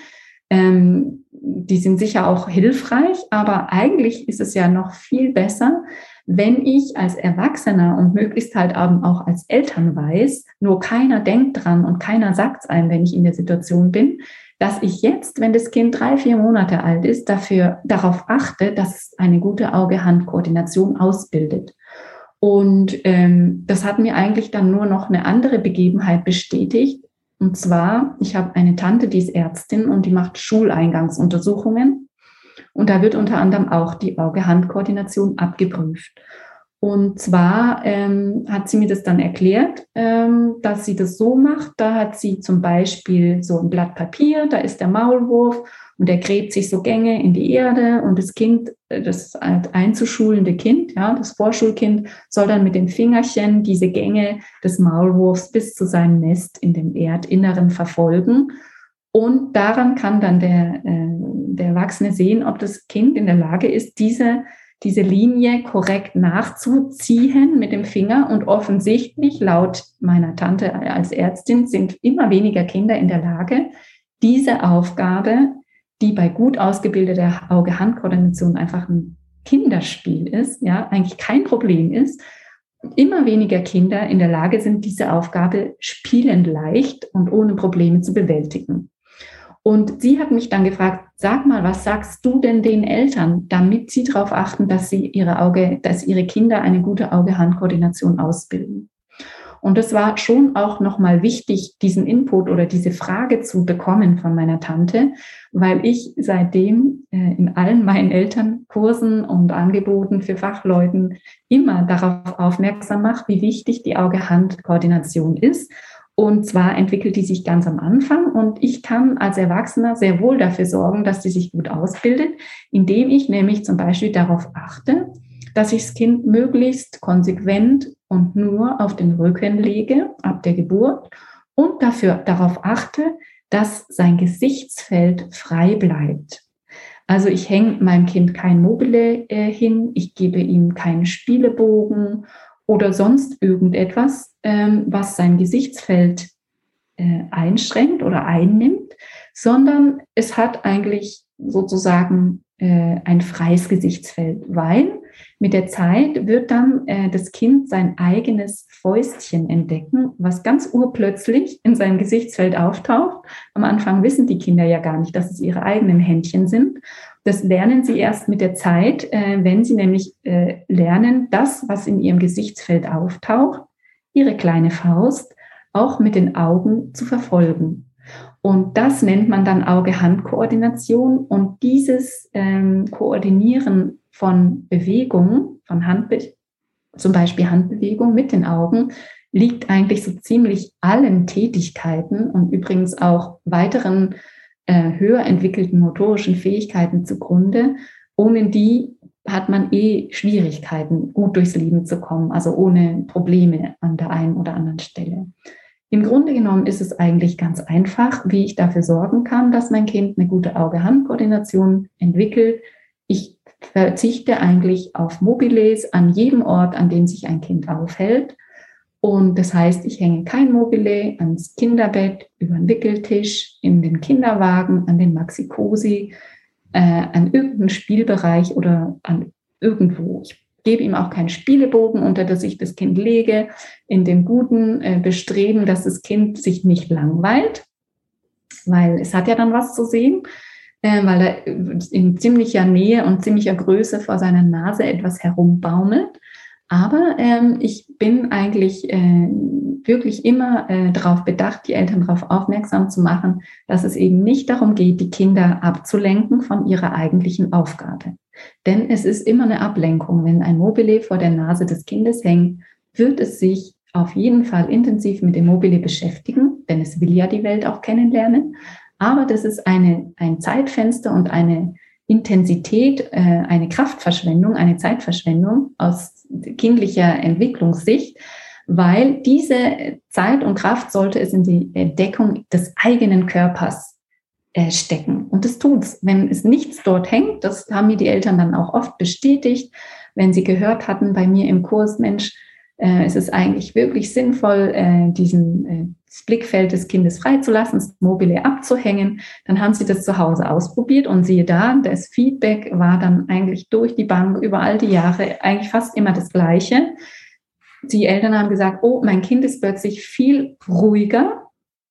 ähm, die sind sicher auch hilfreich, aber eigentlich ist es ja noch viel besser, wenn ich als Erwachsener und möglichst halt auch als Eltern weiß, nur keiner denkt dran und keiner sagt es einem, wenn ich in der Situation bin, dass ich jetzt, wenn das Kind drei, vier Monate alt ist, dafür, darauf achte, dass es eine gute Auge-Hand-Koordination ausbildet. Und ähm, das hat mir eigentlich dann nur noch eine andere Begebenheit bestätigt. Und zwar, ich habe eine Tante, die ist Ärztin und die macht Schuleingangsuntersuchungen. Und da wird unter anderem auch die Auge-Hand-Koordination abgeprüft. Und zwar ähm, hat sie mir das dann erklärt, ähm, dass sie das so macht. Da hat sie zum Beispiel so ein Blatt Papier, da ist der Maulwurf und der gräbt sich so Gänge in die Erde und das Kind, äh, das einzuschulende Kind, ja, das Vorschulkind, soll dann mit den Fingerchen diese Gänge des Maulwurfs bis zu seinem Nest in dem Erdinneren verfolgen. Und daran kann dann der, äh, der Erwachsene sehen, ob das Kind in der Lage ist, diese, diese Linie korrekt nachzuziehen mit dem Finger. Und offensichtlich, laut meiner Tante als Ärztin, sind immer weniger Kinder in der Lage, diese Aufgabe, die bei gut ausgebildeter Auge-Hand-Koordination einfach ein Kinderspiel ist, ja, eigentlich kein Problem ist, immer weniger Kinder in der Lage sind, diese Aufgabe spielend leicht und ohne Probleme zu bewältigen. Und sie hat mich dann gefragt, sag mal, was sagst du denn den Eltern, damit sie darauf achten, dass sie ihre Auge, dass ihre Kinder eine gute Auge-Hand-Koordination ausbilden? Und es war schon auch nochmal wichtig, diesen Input oder diese Frage zu bekommen von meiner Tante, weil ich seitdem äh, in allen meinen Elternkursen und Angeboten für Fachleuten immer darauf aufmerksam mache, wie wichtig die Auge-Hand-Koordination ist und zwar entwickelt die sich ganz am Anfang und ich kann als Erwachsener sehr wohl dafür sorgen, dass die sich gut ausbildet, indem ich nämlich zum Beispiel darauf achte, dass ich das Kind möglichst konsequent und nur auf den Rücken lege ab der Geburt und dafür darauf achte, dass sein Gesichtsfeld frei bleibt. Also ich hänge meinem Kind kein Mobile äh, hin, ich gebe ihm keinen Spielebogen oder sonst irgendetwas, ähm, was sein Gesichtsfeld äh, einschränkt oder einnimmt, sondern es hat eigentlich sozusagen äh, ein freies Gesichtsfeld, weil mit der Zeit wird dann äh, das Kind sein eigenes Fäustchen entdecken, was ganz urplötzlich in seinem Gesichtsfeld auftaucht. Am Anfang wissen die Kinder ja gar nicht, dass es ihre eigenen Händchen sind. Das lernen sie erst mit der Zeit, äh, wenn sie nämlich äh, lernen, das, was in ihrem Gesichtsfeld auftaucht, ihre kleine Faust, auch mit den Augen zu verfolgen. Und das nennt man dann Auge-Hand-Koordination. Und dieses ähm, Koordinieren von Bewegung, von Handbe zum Beispiel Handbewegung mit den Augen, liegt eigentlich so ziemlich allen Tätigkeiten und übrigens auch weiteren äh, höher entwickelten motorischen Fähigkeiten zugrunde. Ohne die hat man eh Schwierigkeiten, gut durchs Leben zu kommen, also ohne Probleme an der einen oder anderen Stelle. Im Grunde genommen ist es eigentlich ganz einfach, wie ich dafür sorgen kann, dass mein Kind eine gute Auge-Hand-Koordination entwickelt. Ich verzichte eigentlich auf Mobiles an jedem Ort, an dem sich ein Kind aufhält und das heißt, ich hänge kein Mobile ans Kinderbett, über den Wickeltisch, in den Kinderwagen, an den Maxi-Cosi, äh, an irgendeinen Spielbereich oder an irgendwo. Ich gebe ihm auch keinen Spielebogen, unter das ich das Kind lege, in dem guten äh, Bestreben, dass das Kind sich nicht langweilt, weil es hat ja dann was zu sehen, äh, weil er in ziemlicher Nähe und ziemlicher Größe vor seiner Nase etwas herumbaumelt. Aber ähm, ich bin eigentlich äh, wirklich immer äh, darauf bedacht, die Eltern darauf aufmerksam zu machen, dass es eben nicht darum geht, die Kinder abzulenken von ihrer eigentlichen Aufgabe. Denn es ist immer eine Ablenkung. Wenn ein Mobile vor der Nase des Kindes hängt, wird es sich auf jeden Fall intensiv mit dem Mobile beschäftigen, denn es will ja die Welt auch kennenlernen. Aber das ist eine, ein Zeitfenster und eine Intensität, äh, eine Kraftverschwendung, eine Zeitverschwendung aus kindlicher Entwicklungssicht, weil diese Zeit und Kraft sollte es in die Entdeckung des eigenen Körpers äh, stecken. Und das tut's. Wenn es nichts dort hängt, das haben mir die Eltern dann auch oft bestätigt, wenn sie gehört hatten bei mir im Kurs, Mensch, äh, es ist eigentlich wirklich sinnvoll, äh, diesen äh, das Blickfeld des Kindes freizulassen, das Mobile abzuhängen. Dann haben sie das zu Hause ausprobiert und siehe da, das Feedback war dann eigentlich durch die Bank über all die Jahre eigentlich fast immer das gleiche. Die Eltern haben gesagt, oh, mein Kind ist plötzlich viel ruhiger.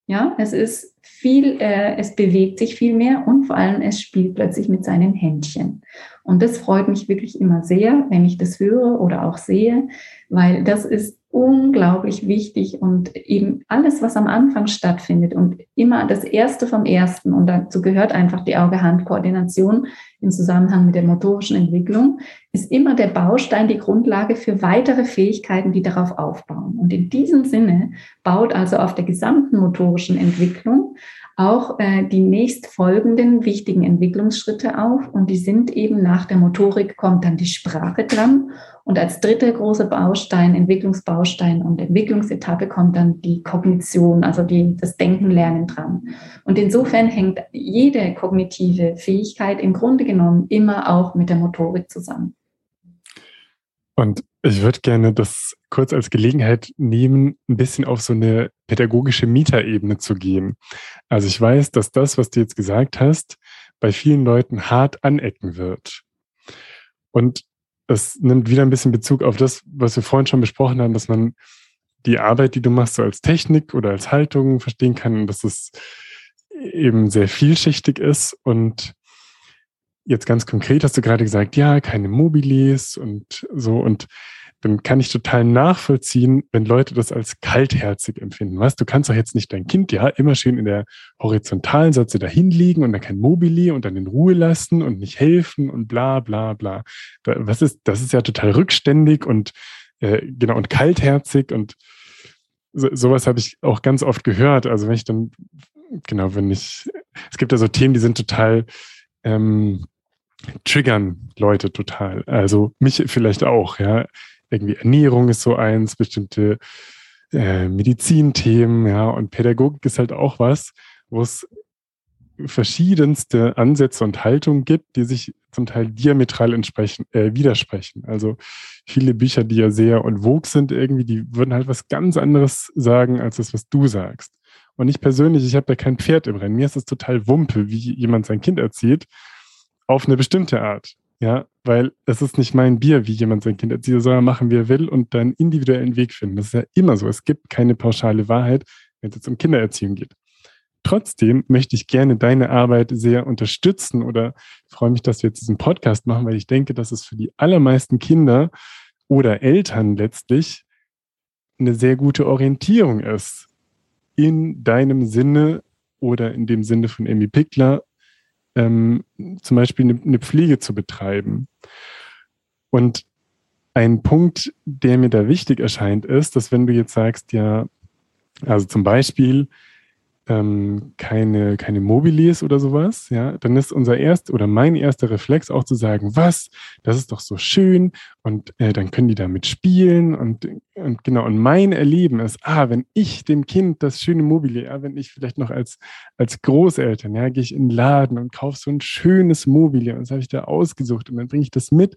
Ja, es ist viel, äh, es bewegt sich viel mehr und vor allem es spielt plötzlich mit seinen Händchen. Und das freut mich wirklich immer sehr, wenn ich das höre oder auch sehe, weil das ist unglaublich wichtig und eben alles, was am Anfang stattfindet und immer das Erste vom Ersten und dazu gehört einfach die Auge-Hand-Koordination im Zusammenhang mit der motorischen Entwicklung, ist immer der Baustein, die Grundlage für weitere Fähigkeiten, die darauf aufbauen. Und in diesem Sinne baut also auf der gesamten motorischen Entwicklung auch äh, die nächstfolgenden wichtigen Entwicklungsschritte auf. Und die sind eben nach der Motorik kommt dann die Sprache dran. Und als dritter großer Baustein, Entwicklungsbaustein und Entwicklungsetappe kommt dann die Kognition, also die, das Denken, Lernen dran. Und insofern hängt jede kognitive Fähigkeit im Grunde genommen immer auch mit der Motorik zusammen. Und ich würde gerne das kurz als Gelegenheit nehmen, ein bisschen auf so eine pädagogische Mieterebene zu gehen. Also ich weiß, dass das, was du jetzt gesagt hast, bei vielen Leuten hart anecken wird. Und das nimmt wieder ein bisschen Bezug auf das, was wir vorhin schon besprochen haben, dass man die Arbeit, die du machst, so als Technik oder als Haltung verstehen kann dass es eben sehr vielschichtig ist und jetzt ganz konkret hast du gerade gesagt, ja, keine Mobiles und so und dann kann ich total nachvollziehen, wenn Leute das als kaltherzig empfinden. Weißt du, kannst doch jetzt nicht dein Kind ja immer schön in der horizontalen Sätze dahin liegen und dann kein Mobili und dann in Ruhe lassen und nicht helfen und bla bla bla. Was ist, das ist ja total rückständig und äh, genau und kaltherzig und so, sowas habe ich auch ganz oft gehört. Also wenn ich dann, genau, wenn ich, es gibt ja so Themen, die sind total ähm, triggern Leute total. Also mich vielleicht auch, ja. Irgendwie Ernährung ist so eins, bestimmte äh, Medizinthemen, ja, und Pädagogik ist halt auch was, wo es verschiedenste Ansätze und Haltungen gibt, die sich zum Teil diametral entsprechen, äh, widersprechen. Also viele Bücher, die ja sehr und vogue sind irgendwie, die würden halt was ganz anderes sagen, als das, was du sagst. Und ich persönlich, ich habe da kein Pferd im Rennen. Mir ist es total Wumpe, wie jemand sein Kind erzieht, auf eine bestimmte Art. Ja, weil es ist nicht mein Bier, wie jemand sein Kind erzieht, soll er machen, wie er will und dann individuellen Weg finden. Das ist ja immer so. Es gibt keine pauschale Wahrheit, wenn es jetzt um Kindererziehung geht. Trotzdem möchte ich gerne deine Arbeit sehr unterstützen oder freue mich, dass wir jetzt diesen Podcast machen, weil ich denke, dass es für die allermeisten Kinder oder Eltern letztlich eine sehr gute Orientierung ist in deinem Sinne oder in dem Sinne von Amy Pickler ähm, zum Beispiel eine, eine Pflege zu betreiben. Und ein Punkt, der mir da wichtig erscheint, ist, dass wenn du jetzt sagst, ja, also zum Beispiel, ähm, keine, keine Mobilis oder sowas, ja, dann ist unser erst oder mein erster Reflex auch zu sagen, was, das ist doch so schön und äh, dann können die damit spielen und, und genau, und mein Erleben ist, ah, wenn ich dem Kind das schöne Mobile, ja, wenn ich vielleicht noch als, als Großeltern, ja, gehe ich in den Laden und kaufe so ein schönes Mobile und das habe ich da ausgesucht und dann bringe ich das mit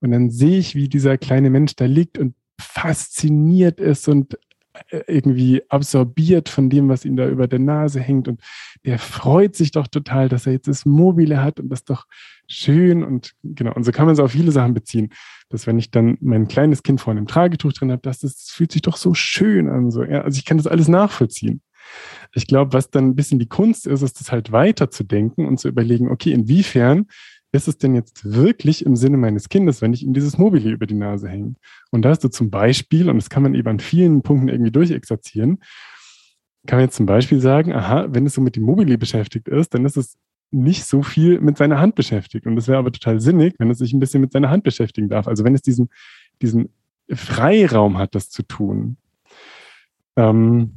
und dann sehe ich, wie dieser kleine Mensch da liegt und fasziniert ist und irgendwie absorbiert von dem, was ihm da über der Nase hängt. Und der freut sich doch total, dass er jetzt das Mobile hat und das doch schön. Und genau, und so kann man es auf viele Sachen beziehen. Dass wenn ich dann mein kleines Kind vor einem Tragetuch drin habe, das, das fühlt sich doch so schön an. So. Ja, also ich kann das alles nachvollziehen. Ich glaube, was dann ein bisschen die Kunst ist, ist das halt weiterzudenken und zu überlegen, okay, inwiefern ist es denn jetzt wirklich im Sinne meines Kindes, wenn ich ihm dieses Mobile über die Nase hänge? Und da hast du zum Beispiel, und das kann man eben an vielen Punkten irgendwie durchexerzieren, kann man jetzt zum Beispiel sagen, aha, wenn es so mit dem Mobile beschäftigt ist, dann ist es nicht so viel mit seiner Hand beschäftigt. Und das wäre aber total sinnig, wenn es sich ein bisschen mit seiner Hand beschäftigen darf. Also wenn es diesen, diesen Freiraum hat, das zu tun. Ähm,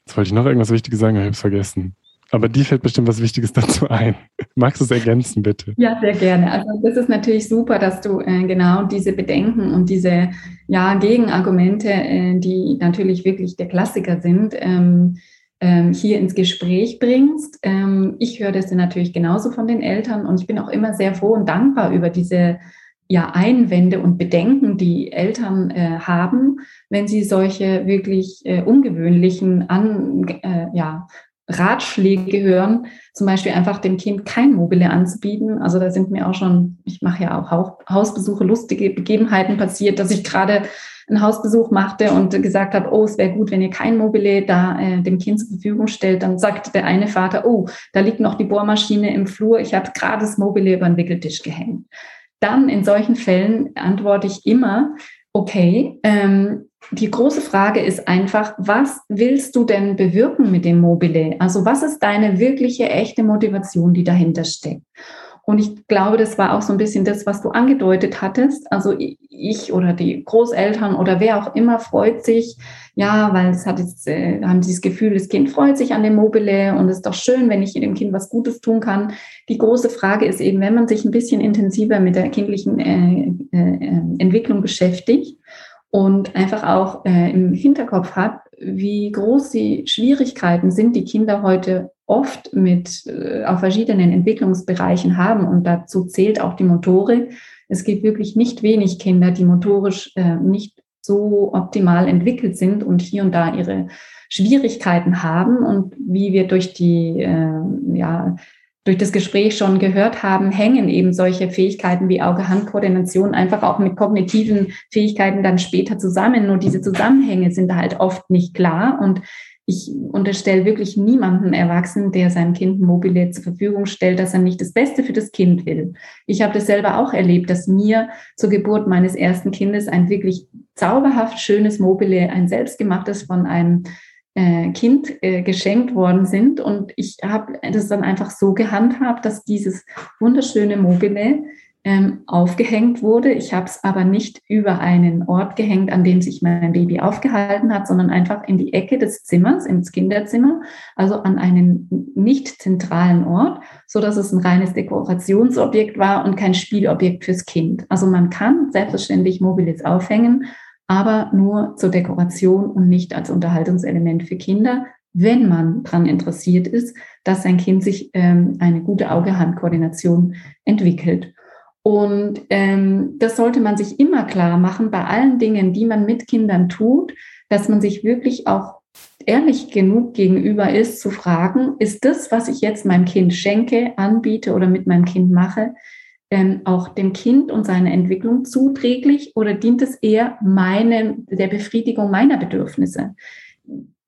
jetzt wollte ich noch irgendwas Wichtiges sagen, aber ich habe es vergessen. Aber die fällt bestimmt was Wichtiges dazu ein. Magst du es ergänzen, bitte? Ja, sehr gerne. Also das ist natürlich super, dass du äh, genau diese Bedenken und diese ja, Gegenargumente, äh, die natürlich wirklich der Klassiker sind, ähm, ähm, hier ins Gespräch bringst. Ähm, ich höre das natürlich genauso von den Eltern und ich bin auch immer sehr froh und dankbar über diese ja, Einwände und Bedenken, die Eltern äh, haben, wenn sie solche wirklich äh, ungewöhnlichen an, äh, ja, Ratschläge hören, zum Beispiel einfach dem Kind kein Mobile anzubieten. Also da sind mir auch schon, ich mache ja auch Hausbesuche, lustige Begebenheiten passiert, dass ich gerade einen Hausbesuch machte und gesagt habe, oh, es wäre gut, wenn ihr kein Mobile da äh, dem Kind zur Verfügung stellt. Dann sagte der eine Vater, oh, da liegt noch die Bohrmaschine im Flur, ich habe gerade das Mobile über den Wickeltisch gehängt. Dann in solchen Fällen antworte ich immer, okay, ähm, die große Frage ist einfach, was willst du denn bewirken mit dem Mobile? Also was ist deine wirkliche, echte Motivation, die dahinter steckt? Und ich glaube, das war auch so ein bisschen das, was du angedeutet hattest. Also ich oder die Großeltern oder wer auch immer freut sich, ja, weil es hat jetzt, äh, haben sie das Gefühl, das Kind freut sich an dem Mobile und es ist doch schön, wenn ich dem Kind was Gutes tun kann. Die große Frage ist eben, wenn man sich ein bisschen intensiver mit der kindlichen äh, äh, Entwicklung beschäftigt und einfach auch äh, im Hinterkopf hat, wie groß die Schwierigkeiten sind, die Kinder heute oft mit äh, auf verschiedenen Entwicklungsbereichen haben. Und dazu zählt auch die Motorik. Es gibt wirklich nicht wenig Kinder, die motorisch äh, nicht so optimal entwickelt sind und hier und da ihre Schwierigkeiten haben. Und wie wir durch die äh, ja, durch das Gespräch schon gehört haben, hängen eben solche Fähigkeiten wie Auge-Hand-Koordination einfach auch mit kognitiven Fähigkeiten dann später zusammen. Nur diese Zusammenhänge sind halt oft nicht klar. Und ich unterstelle wirklich niemanden Erwachsenen, der seinem Kind Mobile zur Verfügung stellt, dass er nicht das Beste für das Kind will. Ich habe das selber auch erlebt, dass mir zur Geburt meines ersten Kindes ein wirklich zauberhaft schönes Mobile, ein selbstgemachtes von einem äh, kind äh, geschenkt worden sind. Und ich habe das dann einfach so gehandhabt, dass dieses wunderschöne Mobile ähm, aufgehängt wurde. Ich habe es aber nicht über einen Ort gehängt, an dem sich mein Baby aufgehalten hat, sondern einfach in die Ecke des Zimmers, ins Kinderzimmer, also an einen nicht zentralen Ort, so dass es ein reines Dekorationsobjekt war und kein Spielobjekt fürs Kind. Also man kann selbstverständlich Mobiles aufhängen, aber nur zur Dekoration und nicht als Unterhaltungselement für Kinder, wenn man daran interessiert ist, dass sein Kind sich ähm, eine gute Auge-Hand-Koordination entwickelt. Und ähm, das sollte man sich immer klar machen bei allen Dingen, die man mit Kindern tut, dass man sich wirklich auch ehrlich genug gegenüber ist, zu fragen, ist das, was ich jetzt meinem Kind schenke, anbiete oder mit meinem Kind mache, ähm, auch dem Kind und seiner Entwicklung zuträglich oder dient es eher meine, der Befriedigung meiner Bedürfnisse?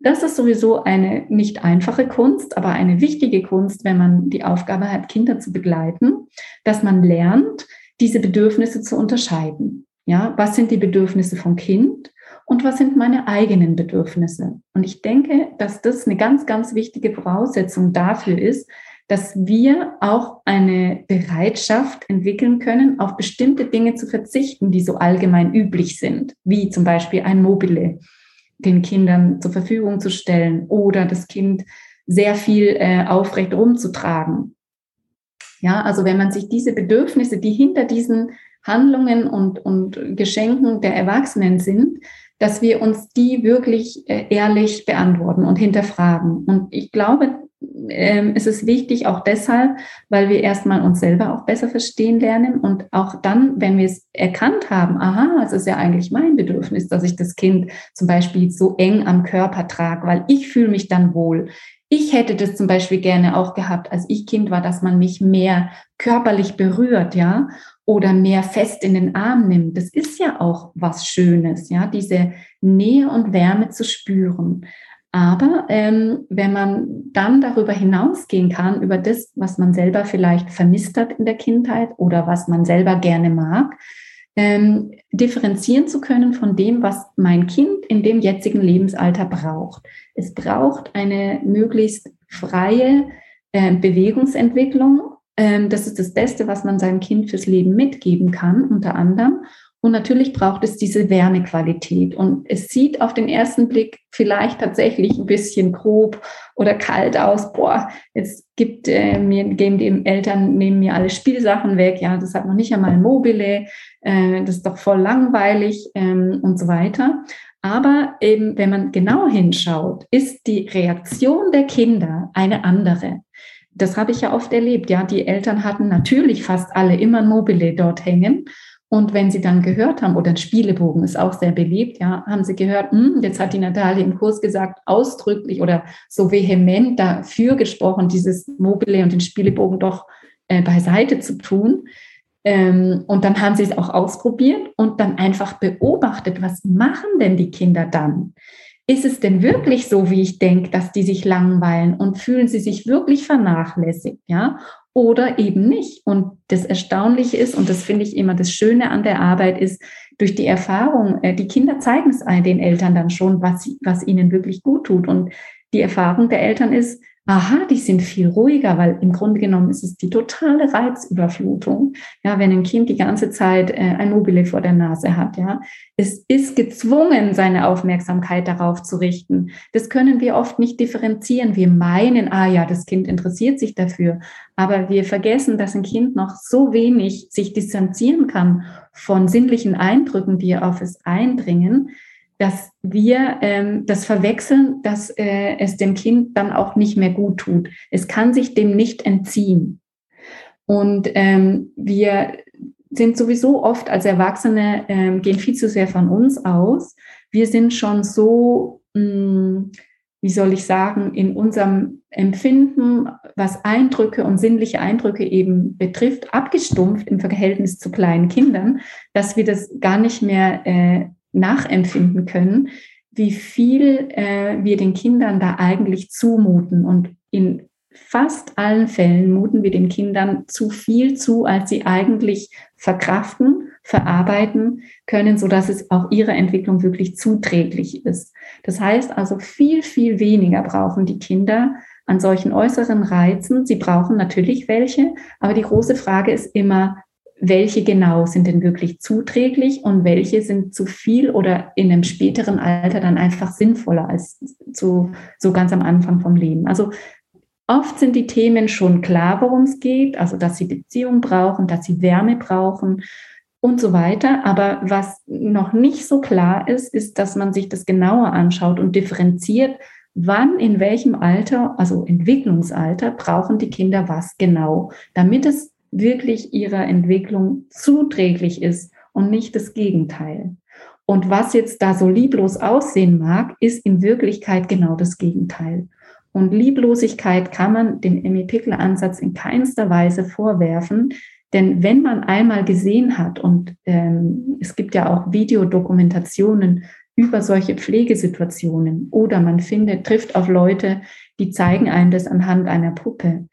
Das ist sowieso eine nicht einfache Kunst, aber eine wichtige Kunst, wenn man die Aufgabe hat, Kinder zu begleiten, dass man lernt, diese Bedürfnisse zu unterscheiden. Ja, was sind die Bedürfnisse vom Kind und was sind meine eigenen Bedürfnisse? Und ich denke, dass das eine ganz, ganz wichtige Voraussetzung dafür ist, dass wir auch eine Bereitschaft entwickeln können, auf bestimmte Dinge zu verzichten, die so allgemein üblich sind, wie zum Beispiel ein Mobile den Kindern zur Verfügung zu stellen oder das Kind sehr viel äh, aufrecht rumzutragen. Ja, also wenn man sich diese Bedürfnisse, die hinter diesen Handlungen und, und Geschenken der Erwachsenen sind, dass wir uns die wirklich äh, ehrlich beantworten und hinterfragen. Und ich glaube, ähm, ist es wichtig, auch deshalb, weil wir erstmal uns selber auch besser verstehen lernen und auch dann, wenn wir es erkannt haben, aha, es ist ja eigentlich mein Bedürfnis, dass ich das Kind zum Beispiel so eng am Körper trage, weil ich fühle mich dann wohl. Ich hätte das zum Beispiel gerne auch gehabt, als ich Kind war, dass man mich mehr körperlich berührt, ja, oder mehr fest in den Arm nimmt. Das ist ja auch was Schönes, ja, diese Nähe und Wärme zu spüren. Aber ähm, wenn man dann darüber hinausgehen kann, über das, was man selber vielleicht vermisst hat in der Kindheit oder was man selber gerne mag, ähm, differenzieren zu können von dem, was mein Kind in dem jetzigen Lebensalter braucht. Es braucht eine möglichst freie äh, Bewegungsentwicklung. Ähm, das ist das Beste, was man seinem Kind fürs Leben mitgeben kann, unter anderem. Und natürlich braucht es diese Wärmequalität. Und es sieht auf den ersten Blick vielleicht tatsächlich ein bisschen grob oder kalt aus. Boah, jetzt gibt äh, mir, geben die Eltern, nehmen mir alle Spielsachen weg. Ja, das hat noch nicht einmal Mobile. Äh, das ist doch voll langweilig ähm, und so weiter. Aber eben, wenn man genau hinschaut, ist die Reaktion der Kinder eine andere. Das habe ich ja oft erlebt. Ja, die Eltern hatten natürlich fast alle immer Mobile dort hängen. Und wenn sie dann gehört haben, oder ein Spielebogen ist auch sehr beliebt, ja, haben sie gehört, hm, jetzt hat die Natalie im Kurs gesagt, ausdrücklich oder so vehement dafür gesprochen, dieses Mobile und den Spielebogen doch äh, beiseite zu tun. Ähm, und dann haben sie es auch ausprobiert und dann einfach beobachtet, was machen denn die Kinder dann? Ist es denn wirklich so, wie ich denke, dass die sich langweilen und fühlen sie sich wirklich vernachlässigt, ja? Oder eben nicht. Und das Erstaunliche ist, und das finde ich immer das Schöne an der Arbeit, ist, durch die Erfahrung, äh, die Kinder zeigen es den Eltern dann schon, was, was ihnen wirklich gut tut. Und die Erfahrung der Eltern ist, aha, die sind viel ruhiger, weil im Grunde genommen ist es die totale Reizüberflutung. Ja, wenn ein Kind die ganze Zeit äh, ein Mobile vor der Nase hat, ja, es ist gezwungen, seine Aufmerksamkeit darauf zu richten. Das können wir oft nicht differenzieren. Wir meinen, ah ja, das Kind interessiert sich dafür, aber wir vergessen, dass ein Kind noch so wenig sich distanzieren kann von sinnlichen Eindrücken, die auf es eindringen, dass wir ähm, das verwechseln, dass äh, es dem Kind dann auch nicht mehr gut tut. Es kann sich dem nicht entziehen. Und ähm, wir sind sowieso oft als Erwachsene, ähm, gehen viel zu sehr von uns aus. Wir sind schon so, mh, hm, wie soll ich sagen, in unserem Empfinden, was Eindrücke und sinnliche Eindrücke eben betrifft, abgestumpft im Verhältnis zu kleinen Kindern, dass wir das gar nicht mehr äh, nachempfinden können, wie viel äh, wir den Kindern da eigentlich zumuten. Und in fast allen Fällen muten wir den Kindern zu viel zu, als sie eigentlich verkraften, verarbeiten können, so dass es auch ihrer Entwicklung wirklich zuträglich ist. Das heißt also, viel, viel weniger brauchen die Kinder an solchen äußeren Reizen. Sie brauchen natürlich welche, aber die große Frage ist immer, welche genau sind denn wirklich zuträglich und welche sind zu viel oder in einem späteren Alter dann einfach sinnvoller als zu, so ganz am Anfang vom Leben. Also oft sind die Themen schon klar, worum es geht, also dass sie Beziehung brauchen, dass sie Wärme brauchen und so weiter. Aber was noch nicht so klar ist, ist, dass man sich das genauer anschaut und differenziert, wann, in welchem Alter, also Entwicklungsalter, brauchen die Kinder was genau, damit es wirklich ihrer Entwicklung zuträglich ist und nicht das Gegenteil. Und was jetzt da so lieblos aussehen mag, ist in Wirklichkeit genau das Gegenteil. Und Lieblosigkeit kann man dem Emmy Pickler Ansatz in keinster Weise vorwerfen, denn wenn man einmal gesehen hat, und ähm, es gibt ja auch Videodokumentationen über solche Pflegesituationen oder man findet, trifft auf Leute, die zeigen einem das anhand einer Puppe,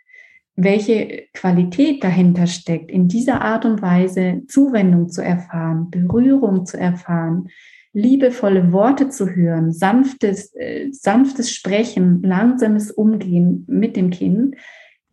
welche Qualität dahinter steckt, in dieser Art und Weise Zuwendung zu erfahren, Berührung zu erfahren, liebevolle Worte zu hören, sanftes, äh, sanftes Sprechen, langsames Umgehen mit dem Kind,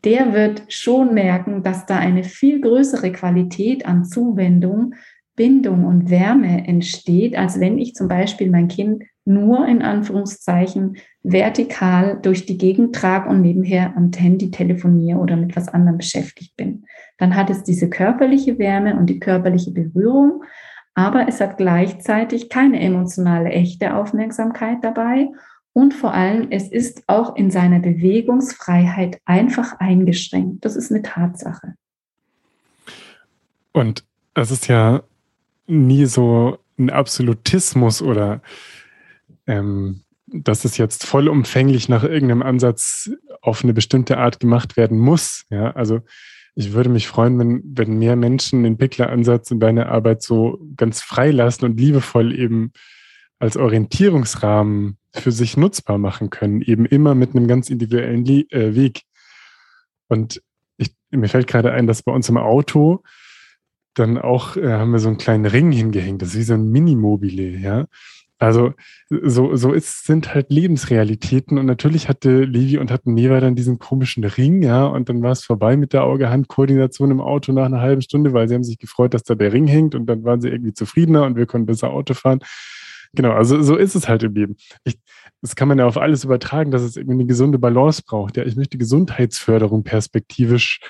der wird schon merken, dass da eine viel größere Qualität an Zuwendung, Bindung und Wärme entsteht, als wenn ich zum Beispiel mein Kind nur in Anführungszeichen vertikal durch die Gegend trage und nebenher am Handy telefoniere oder mit was anderem beschäftigt bin. Dann hat es diese körperliche Wärme und die körperliche Berührung, aber es hat gleichzeitig keine emotionale, echte Aufmerksamkeit dabei und vor allem, es ist auch in seiner Bewegungsfreiheit einfach eingeschränkt. Das ist eine Tatsache. Und es ist ja nie so ein Absolutismus oder ähm, dass es jetzt vollumfänglich nach irgendeinem Ansatz auf eine bestimmte Art gemacht werden muss. Ja, also ich würde mich freuen, wenn, wenn mehr Menschen den Pickler-Ansatz in deiner Arbeit so ganz freilassen und liebevoll eben als Orientierungsrahmen für sich nutzbar machen können, eben immer mit einem ganz individuellen Le äh, Weg. Und ich, mir fällt gerade ein, dass bei uns im Auto dann auch äh, haben wir so einen kleinen Ring hingehängt, das ist wie so ein Minimobile, ja. Also so, so ist, sind halt Lebensrealitäten und natürlich hatte Levi und hatten Neva dann diesen komischen Ring, ja, und dann war es vorbei mit der Auge-Hand-Koordination im Auto nach einer halben Stunde, weil sie haben sich gefreut, dass da der Ring hängt und dann waren sie irgendwie zufriedener und wir konnten besser Auto fahren. Genau, also so ist es halt im Leben. Ich, das kann man ja auf alles übertragen, dass es irgendwie eine gesunde Balance braucht. Ja, ich möchte Gesundheitsförderung perspektivisch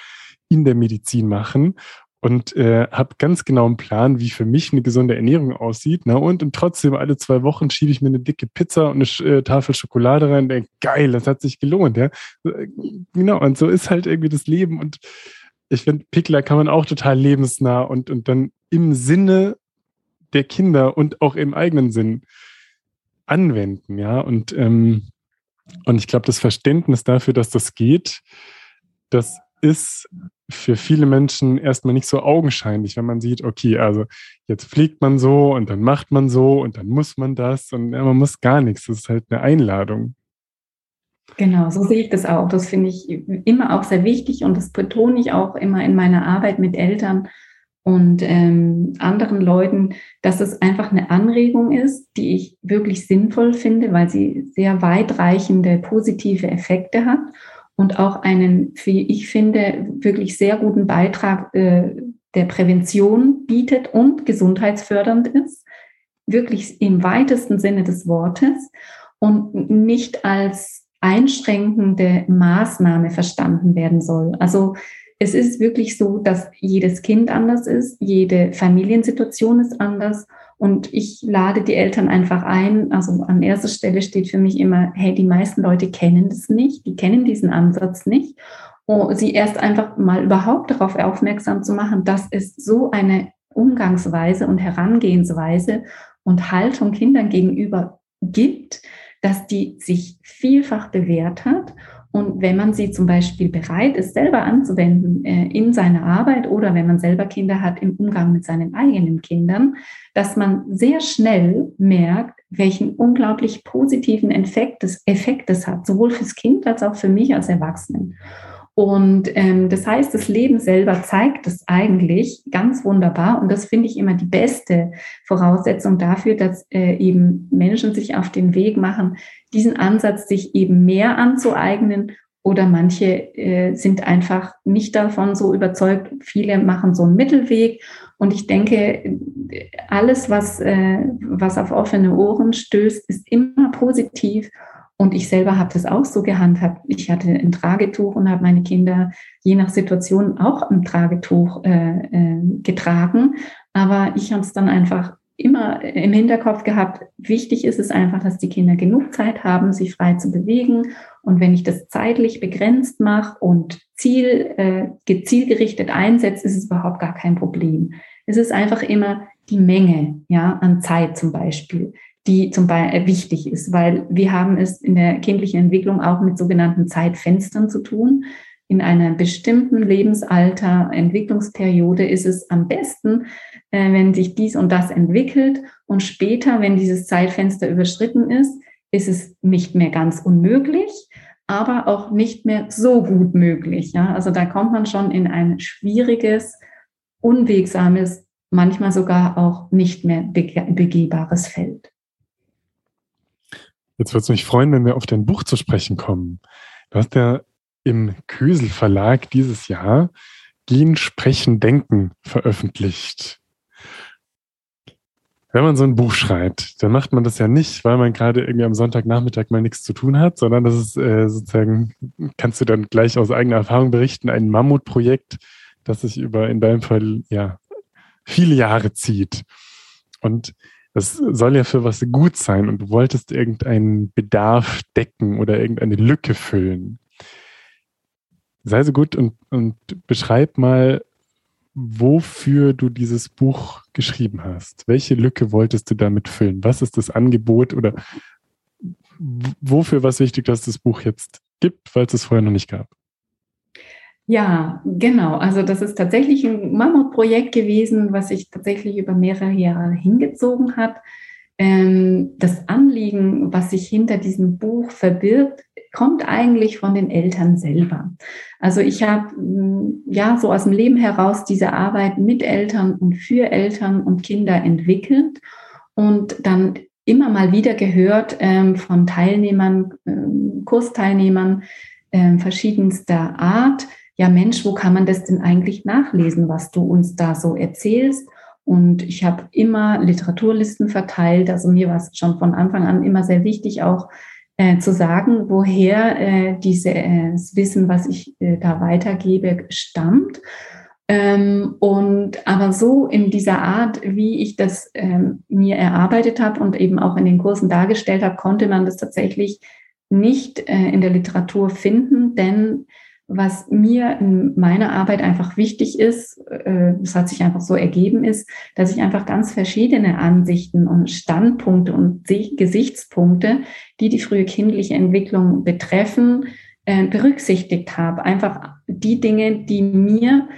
in der Medizin machen und äh, habe ganz genau einen Plan, wie für mich eine gesunde Ernährung aussieht. Ne? Und, und trotzdem alle zwei Wochen schiebe ich mir eine dicke Pizza und eine äh, Tafel Schokolade rein und denke, geil, das hat sich gelohnt. Ja? Genau, und so ist halt irgendwie das Leben. Und ich finde, Pickler kann man auch total lebensnah und, und dann im Sinne der Kinder und auch im eigenen Sinn anwenden, ja. Und, ähm, und ich glaube, das Verständnis dafür, dass das geht, das ist für viele Menschen erstmal nicht so augenscheinlich, wenn man sieht, okay, also jetzt fliegt man so und dann macht man so und dann muss man das und man muss gar nichts. Das ist halt eine Einladung. Genau, so sehe ich das auch. Das finde ich immer auch sehr wichtig und das betone ich auch immer in meiner Arbeit mit Eltern, und ähm, anderen Leuten, dass es einfach eine Anregung ist, die ich wirklich sinnvoll finde, weil sie sehr weitreichende positive Effekte hat und auch einen, wie ich finde, wirklich sehr guten Beitrag äh, der Prävention bietet und gesundheitsfördernd ist, wirklich im weitesten Sinne des Wortes und nicht als einschränkende Maßnahme verstanden werden soll. Also es ist wirklich so, dass jedes Kind anders ist, jede Familiensituation ist anders. Und ich lade die Eltern einfach ein. Also an erster Stelle steht für mich immer, hey, die meisten Leute kennen das nicht, die kennen diesen Ansatz nicht. Und sie erst einfach mal überhaupt darauf aufmerksam zu machen, dass es so eine Umgangsweise und Herangehensweise und Haltung Kindern gegenüber gibt, dass die sich vielfach bewährt hat und wenn man sie zum Beispiel bereit ist, selber anzuwenden äh, in seiner Arbeit oder wenn man selber Kinder hat im Umgang mit seinen eigenen Kindern, dass man sehr schnell merkt, welchen unglaublich positiven Effekt es, Effekt es hat, sowohl fürs Kind als auch für mich als Erwachsenen. Und ähm, das heißt, das Leben selber zeigt es eigentlich ganz wunderbar. Und das finde ich immer die beste Voraussetzung dafür, dass äh, eben Menschen sich auf den Weg machen, diesen Ansatz sich eben mehr anzueignen. Oder manche äh, sind einfach nicht davon so überzeugt. Viele machen so einen Mittelweg. Und ich denke, alles, was, äh, was auf offene Ohren stößt, ist immer positiv. Und ich selber habe das auch so gehandhabt. Ich hatte ein Tragetuch und habe meine Kinder je nach Situation auch ein Tragetuch äh, äh, getragen. Aber ich habe es dann einfach immer im Hinterkopf gehabt, wichtig ist es einfach, dass die Kinder genug Zeit haben, sich frei zu bewegen. Und wenn ich das zeitlich begrenzt mache und Ziel, äh, zielgerichtet einsetze, ist es überhaupt gar kein Problem. Es ist einfach immer die Menge, ja, an Zeit zum Beispiel, die zum Beispiel äh, wichtig ist, weil wir haben es in der kindlichen Entwicklung auch mit sogenannten Zeitfenstern zu tun. In einer bestimmten Lebensalter, Entwicklungsperiode ist es am besten, äh, wenn sich dies und das entwickelt und später, wenn dieses Zeitfenster überschritten ist, ist es nicht mehr ganz unmöglich, aber auch nicht mehr so gut möglich. Ja? Also da kommt man schon in ein schwieriges, unwegsames, manchmal sogar auch nicht mehr begehbares Feld. Jetzt würde es mich freuen, wenn wir auf dein Buch zu sprechen kommen. Du hast ja im Kösel Verlag dieses Jahr Gehen, Sprechen, Denken veröffentlicht. Wenn man so ein Buch schreibt, dann macht man das ja nicht, weil man gerade irgendwie am Sonntagnachmittag mal nichts zu tun hat, sondern das ist äh, sozusagen, kannst du dann gleich aus eigener Erfahrung berichten, ein Mammutprojekt, das sich über in deinem Fall ja viele Jahre zieht. Und das soll ja für was gut sein und du wolltest irgendeinen Bedarf decken oder irgendeine Lücke füllen. Sei so gut und, und beschreib mal, wofür du dieses Buch geschrieben hast. Welche Lücke wolltest du damit füllen? Was ist das Angebot oder wofür war es wichtig, dass es das Buch jetzt gibt, weil es es vorher noch nicht gab? Ja, genau. Also das ist tatsächlich ein Mammutprojekt gewesen, was sich tatsächlich über mehrere Jahre hingezogen hat. Ähm, das Anliegen, was sich hinter diesem Buch verbirgt, kommt eigentlich von den Eltern selber. Also ich habe mm, ja so aus dem Leben heraus diese Arbeit mit Eltern und für Eltern und Kinder entwickelt und dann immer mal wieder gehört ähm, von Teilnehmern, ähm, Kursteilnehmern ähm, verschiedenster Art, ja Mensch, wo kann man das denn eigentlich nachlesen, was du uns da so erzählst? Und ich habe immer Literaturlisten verteilt. Also mir war es schon von Anfang an immer sehr wichtig, auch äh, zu sagen, woher äh, dieses äh, Wissen, was ich äh, da weitergebe, stammt. Ähm, und aber so in dieser Art, wie ich das ähm, mir erarbeitet habe und eben auch in den Kursen dargestellt habe, konnte man das tatsächlich nicht äh, in der Literatur finden, denn was mir in meiner Arbeit einfach wichtig ist, äh, es hat sich einfach so ergeben ist, dass ich einfach ganz verschiedene Ansichten und Standpunkte und Gesichtspunkte, die die frühe kindliche Entwicklung betreffen, äh, berücksichtigt habe. Einfach die Dinge, die mir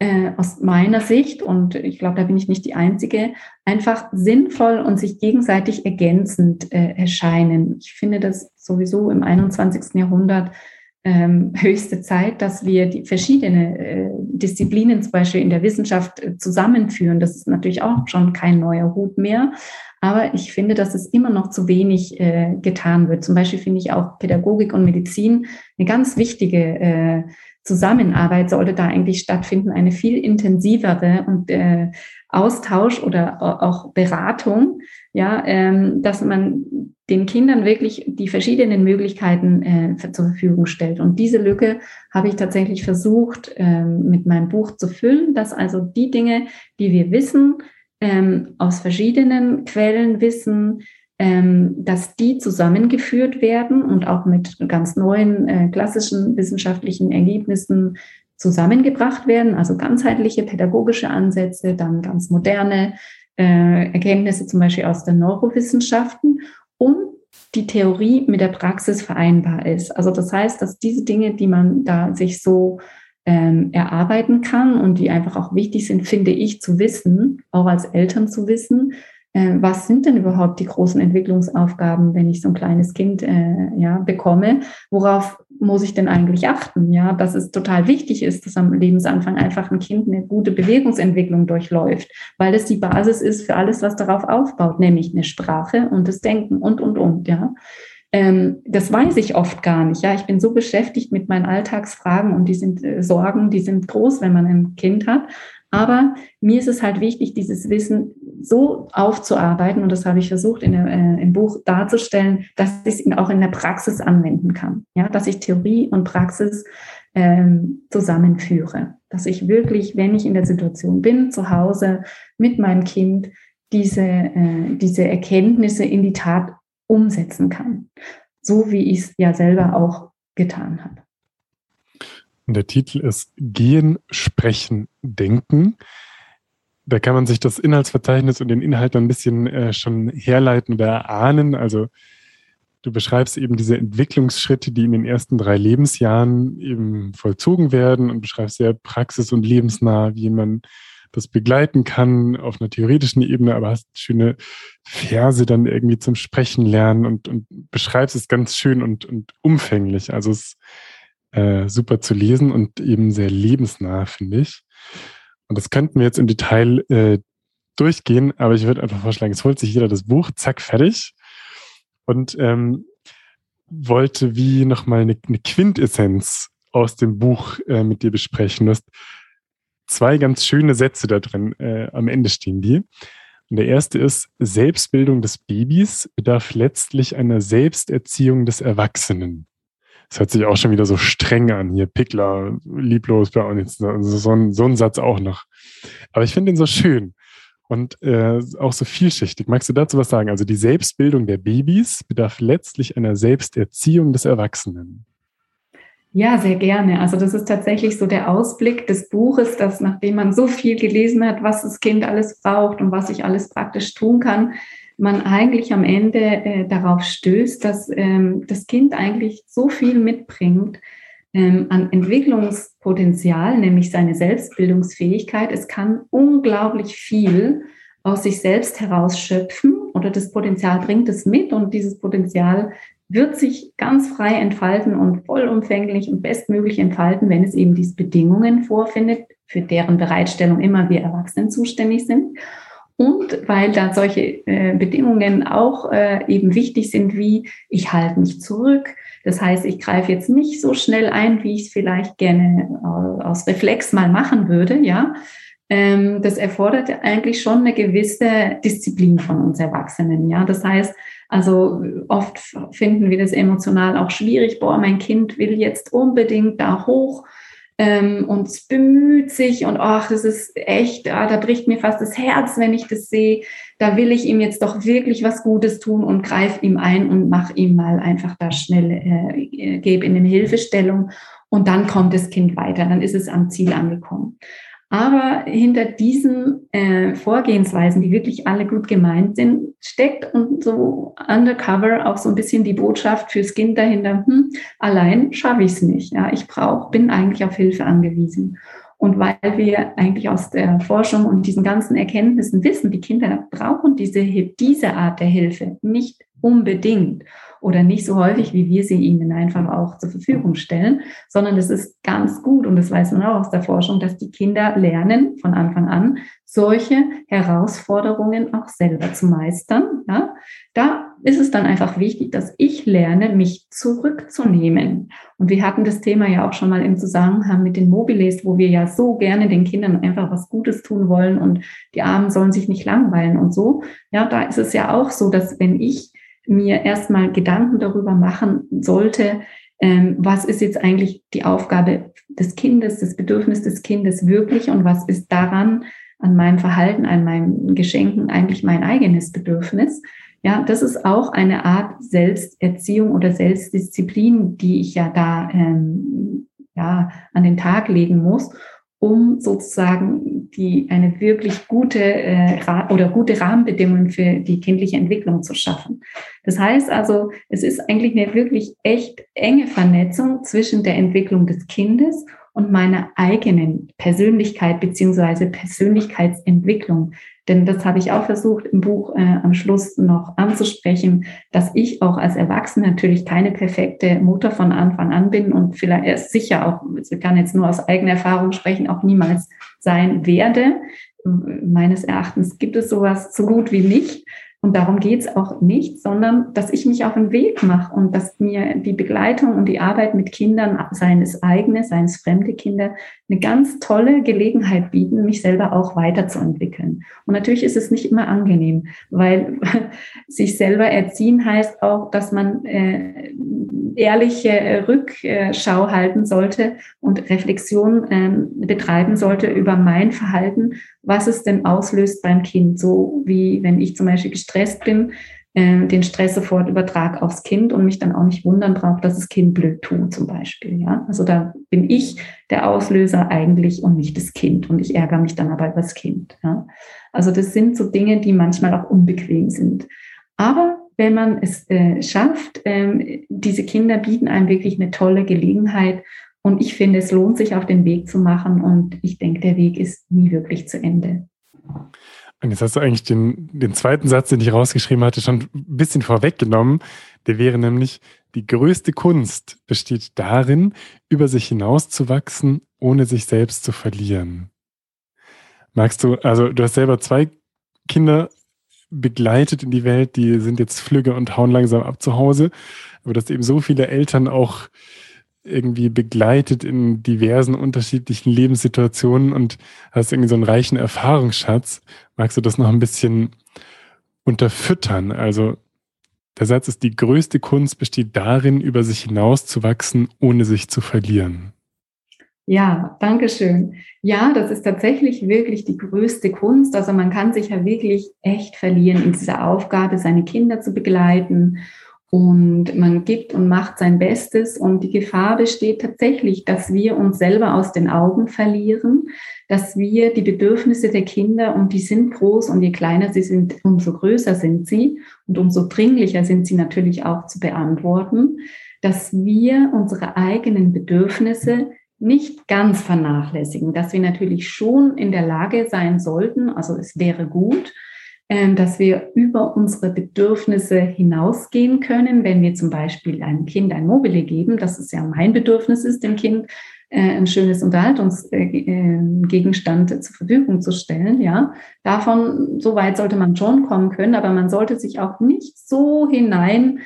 äh, aus meiner Sicht, und ich glaube, da bin ich nicht die Einzige, einfach sinnvoll und sich gegenseitig ergänzend erscheinen. Ich finde das sowieso im 21. Jahrhundert höchste Zeit, dass wir die verschiedene äh, Disziplinen zum Beispiel in der Wissenschaft äh, zusammenführen. Das ist natürlich auch schon kein neuer Hut mehr. Aber ich finde, dass es immer noch zu wenig äh, getan wird. Zum Beispiel finde ich auch Pädagogik und Medizin eine ganz wichtige Zusammenarbeit sollte da eigentlich stattfinden, eine viel intensivere und äh, Austausch oder auch Beratung, ja, ähm, dass man den Kindern wirklich die verschiedenen Möglichkeiten äh, zur Verfügung stellt. Und diese Lücke habe ich tatsächlich versucht, ähm, mit meinem Buch zu füllen, dass also die Dinge, die wir wissen, ähm, aus verschiedenen Quellen wissen, ähm, dass die zusammengeführt werden und auch mit ganz neuen äh, klassischen wissenschaftlichen Ergebnissen zusammengebracht werden, also ganzheitliche pädagogische Ansätze, dann ganz moderne äh, Erkenntnisse zum Beispiel aus den Neurowissenschaften und die Theorie mit der Praxis vereinbar ist. Also das heißt, dass diese Dinge, die man da sich so ähm, erarbeiten kann und die einfach auch wichtig sind, finde ich zu wissen, auch als Eltern zu wissen, äh, was sind denn überhaupt die großen Entwicklungsaufgaben, wenn ich so ein kleines Kind äh, ja, bekomme? Worauf muss ich denn eigentlich achten? Ja, dass es total wichtig ist, dass am Lebensanfang einfach ein Kind eine gute Bewegungsentwicklung durchläuft, weil das die Basis ist für alles, was darauf aufbaut, nämlich eine Sprache und das Denken und, und, und, ja. Ähm, das weiß ich oft gar nicht. Ja, ich bin so beschäftigt mit meinen Alltagsfragen und die sind äh, Sorgen, die sind groß, wenn man ein Kind hat. Aber mir ist es halt wichtig, dieses Wissen so aufzuarbeiten, und das habe ich versucht in der, äh, im Buch darzustellen, dass ich es auch in der Praxis anwenden kann. Ja, dass ich Theorie und Praxis ähm, zusammenführe. Dass ich wirklich, wenn ich in der Situation bin, zu Hause mit meinem Kind, diese, äh, diese Erkenntnisse in die Tat umsetzen kann. So wie ich es ja selber auch getan habe. Der Titel ist Gehen, Sprechen, Denken. Da kann man sich das Inhaltsverzeichnis und den Inhalt ein bisschen äh, schon herleiten oder erahnen. Also du beschreibst eben diese Entwicklungsschritte, die in den ersten drei Lebensjahren eben vollzogen werden und beschreibst sehr praxis- und lebensnah, wie man das begleiten kann auf einer theoretischen Ebene, aber hast schöne Verse dann irgendwie zum Sprechen lernen und, und beschreibst es ganz schön und, und umfänglich. Also es ist äh, super zu lesen und eben sehr lebensnah, finde ich. Und das könnten wir jetzt im Detail äh, durchgehen, aber ich würde einfach vorschlagen, es holt sich jeder das Buch, zack, fertig. Und ähm, wollte wie nochmal eine, eine Quintessenz aus dem Buch äh, mit dir besprechen. Du hast zwei ganz schöne Sätze da drin. Äh, am Ende stehen die. Und der erste ist, Selbstbildung des Babys bedarf letztlich einer Selbsterziehung des Erwachsenen. Das hört sich auch schon wieder so streng an. Hier, Pickler, lieblos bei uns. So, ein, so ein Satz auch noch. Aber ich finde ihn so schön und äh, auch so vielschichtig. Magst du dazu was sagen? Also die Selbstbildung der Babys bedarf letztlich einer Selbsterziehung des Erwachsenen. Ja, sehr gerne. Also das ist tatsächlich so der Ausblick des Buches, dass nachdem man so viel gelesen hat, was das Kind alles braucht und was ich alles praktisch tun kann, man eigentlich am Ende äh, darauf stößt, dass ähm, das Kind eigentlich so viel mitbringt ähm, an Entwicklungspotenzial, nämlich seine Selbstbildungsfähigkeit. Es kann unglaublich viel aus sich selbst herausschöpfen oder das Potenzial bringt es mit und dieses Potenzial wird sich ganz frei entfalten und vollumfänglich und bestmöglich entfalten, wenn es eben diese Bedingungen vorfindet, für deren Bereitstellung immer wir Erwachsenen zuständig sind. Und weil da solche äh, Bedingungen auch äh, eben wichtig sind, wie ich halte mich zurück. Das heißt, ich greife jetzt nicht so schnell ein, wie ich es vielleicht gerne äh, aus Reflex mal machen würde, ja. Ähm, das erfordert eigentlich schon eine gewisse Disziplin von uns Erwachsenen, ja. Das heißt, also oft finden wir das emotional auch schwierig. Boah, mein Kind will jetzt unbedingt da hoch ähm, und bemüht sich und ach, das ist echt, ah, da bricht mir fast das Herz, wenn ich das sehe. Da will ich ihm jetzt doch wirklich was Gutes tun und greife ihm ein und mache ihm mal einfach da schnell, äh, gebe ihm eine Hilfestellung und dann kommt das Kind weiter, dann ist es am Ziel angekommen. Aber hinter diesen äh, Vorgehensweisen, die wirklich alle gut gemeint sind, steckt und so undercover auch so ein bisschen die Botschaft fürs Kind dahinter, hm, allein schaffe ich es nicht. Ja, ich brauche, bin eigentlich auf Hilfe angewiesen. Und weil wir eigentlich aus der Forschung und diesen ganzen Erkenntnissen wissen, die Kinder brauchen diese, diese Art der Hilfe nicht unbedingt oder nicht so häufig, wie wir sie ihnen einfach auch zur Verfügung stellen, sondern es ist ganz gut und das weiß man auch aus der Forschung, dass die Kinder lernen von Anfang an, solche Herausforderungen auch selber zu meistern. Ja? Da ist es dann einfach wichtig, dass ich lerne, mich zurückzunehmen. Und wir hatten das Thema ja auch schon mal im Zusammenhang mit den Mobiles, wo wir ja so gerne den Kindern einfach was Gutes tun wollen und die Armen sollen sich nicht langweilen und so. Ja, da ist es ja auch so, dass wenn ich mir erstmal Gedanken darüber machen sollte, ähm, was ist jetzt eigentlich die Aufgabe des Kindes, das Bedürfnis des Kindes wirklich und was ist daran an meinem Verhalten, an meinen Geschenken eigentlich mein eigenes Bedürfnis. Ja, das ist auch eine Art Selbsterziehung oder Selbstdisziplin, die ich ja da ähm, ja, an den Tag legen muss um sozusagen die eine wirklich gute äh, oder gute Rahmenbedingungen für die kindliche Entwicklung zu schaffen. Das heißt also, es ist eigentlich eine wirklich echt enge Vernetzung zwischen der Entwicklung des Kindes und meiner eigenen Persönlichkeit beziehungsweise Persönlichkeitsentwicklung. Denn das habe ich auch versucht im Buch äh, am Schluss noch anzusprechen, dass ich auch als Erwachsene natürlich keine perfekte Mutter von Anfang an bin und vielleicht sicher auch, ich kann jetzt nur aus eigener Erfahrung sprechen, auch niemals sein werde. Meines Erachtens gibt es sowas so gut wie nicht. Und darum geht es auch nicht, sondern dass ich mich auf den Weg mache und dass mir die Begleitung und die Arbeit mit Kindern, seien es eigene, seien es fremde Kinder, eine ganz tolle Gelegenheit bieten, mich selber auch weiterzuentwickeln. Und natürlich ist es nicht immer angenehm, weil sich selber erziehen heißt auch, dass man äh, ehrliche äh, Rückschau halten sollte und Reflexion äh, betreiben sollte über mein Verhalten, was es denn auslöst beim Kind. So wie wenn ich zum Beispiel gestresst bin, äh, den Stress sofort übertrag aufs Kind und mich dann auch nicht wundern brauche, dass das Kind blöd tut zum Beispiel. Ja, also da bin ich der Auslöser eigentlich und nicht das Kind und ich ärgere mich dann aber über das Kind. Ja, also das sind so Dinge, die manchmal auch unbequem sind. Aber wenn man es äh, schafft, ähm, diese Kinder bieten einem wirklich eine tolle Gelegenheit. Und ich finde, es lohnt sich auf den Weg zu machen. Und ich denke, der Weg ist nie wirklich zu Ende. Und jetzt hast du eigentlich den, den zweiten Satz, den ich rausgeschrieben hatte, schon ein bisschen vorweggenommen. Der wäre nämlich, die größte Kunst besteht darin, über sich hinauszuwachsen, ohne sich selbst zu verlieren. Magst du, also du hast selber zwei Kinder begleitet in die Welt, die sind jetzt flügge und hauen langsam ab zu Hause. Aber dass eben so viele Eltern auch irgendwie begleitet in diversen unterschiedlichen Lebenssituationen und hast irgendwie so einen reichen Erfahrungsschatz. Magst du das noch ein bisschen unterfüttern? Also der Satz ist, die größte Kunst besteht darin, über sich hinauszuwachsen, ohne sich zu verlieren. Ja, danke schön. Ja, das ist tatsächlich wirklich die größte Kunst. Also man kann sich ja wirklich echt verlieren in dieser Aufgabe, seine Kinder zu begleiten. Und man gibt und macht sein Bestes. Und die Gefahr besteht tatsächlich, dass wir uns selber aus den Augen verlieren, dass wir die Bedürfnisse der Kinder, und die sind groß, und je kleiner sie sind, umso größer sind sie und umso dringlicher sind sie natürlich auch zu beantworten, dass wir unsere eigenen Bedürfnisse nicht ganz vernachlässigen, dass wir natürlich schon in der Lage sein sollten, also es wäre gut, dass wir über unsere Bedürfnisse hinausgehen können, wenn wir zum Beispiel einem Kind ein Mobile geben, das ist ja mein Bedürfnis ist, dem Kind äh, ein schönes Unterhaltungsgegenstand zur Verfügung zu stellen, ja. Davon, so weit sollte man schon kommen können, aber man sollte sich auch nicht so hinein,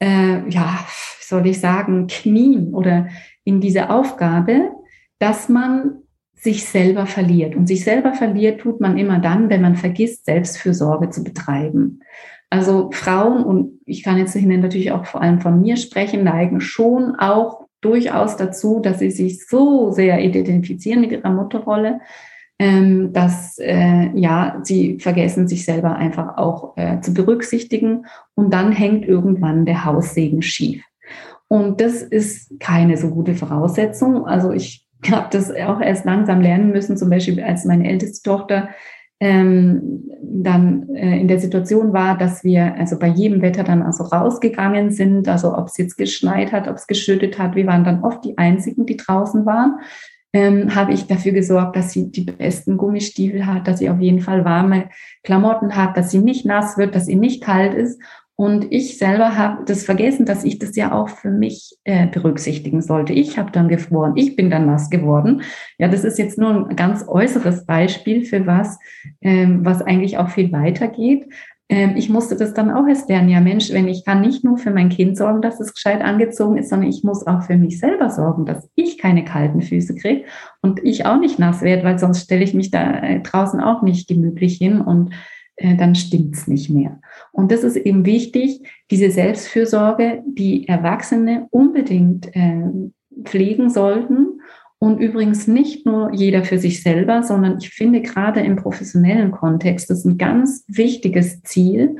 äh, ja, soll ich sagen, knien oder in diese Aufgabe, dass man sich selber verliert. Und sich selber verliert tut man immer dann, wenn man vergisst, Selbstfürsorge zu betreiben. Also Frauen, und ich kann jetzt natürlich auch vor allem von mir sprechen, neigen schon auch durchaus dazu, dass sie sich so sehr identifizieren mit ihrer Mutterrolle, ähm, dass äh, ja sie vergessen, sich selber einfach auch äh, zu berücksichtigen. Und dann hängt irgendwann der Haussegen schief. Und das ist keine so gute Voraussetzung. Also ich habe das auch erst langsam lernen müssen, zum Beispiel als meine älteste Tochter ähm, dann äh, in der Situation war, dass wir also bei jedem Wetter dann also rausgegangen sind, also ob es jetzt geschneit hat, ob es geschüttet hat, wir waren dann oft die Einzigen, die draußen waren, ähm, habe ich dafür gesorgt, dass sie die besten Gummistiefel hat, dass sie auf jeden Fall warme Klamotten hat, dass sie nicht nass wird, dass sie nicht kalt ist. Und ich selber habe das vergessen, dass ich das ja auch für mich äh, berücksichtigen sollte. Ich habe dann gefroren, ich bin dann nass geworden. Ja, das ist jetzt nur ein ganz äußeres Beispiel für was, ähm, was eigentlich auch viel weiter geht. Ähm, ich musste das dann auch erst lernen. Ja, Mensch, wenn ich kann nicht nur für mein Kind sorgen, dass es gescheit angezogen ist, sondern ich muss auch für mich selber sorgen, dass ich keine kalten Füße kriege und ich auch nicht nass werde, weil sonst stelle ich mich da äh, draußen auch nicht gemütlich hin und äh, dann stimmt's nicht mehr. Und das ist eben wichtig, diese Selbstfürsorge, die Erwachsene unbedingt äh, pflegen sollten. Und übrigens nicht nur jeder für sich selber, sondern ich finde gerade im professionellen Kontext das ist ein ganz wichtiges Ziel,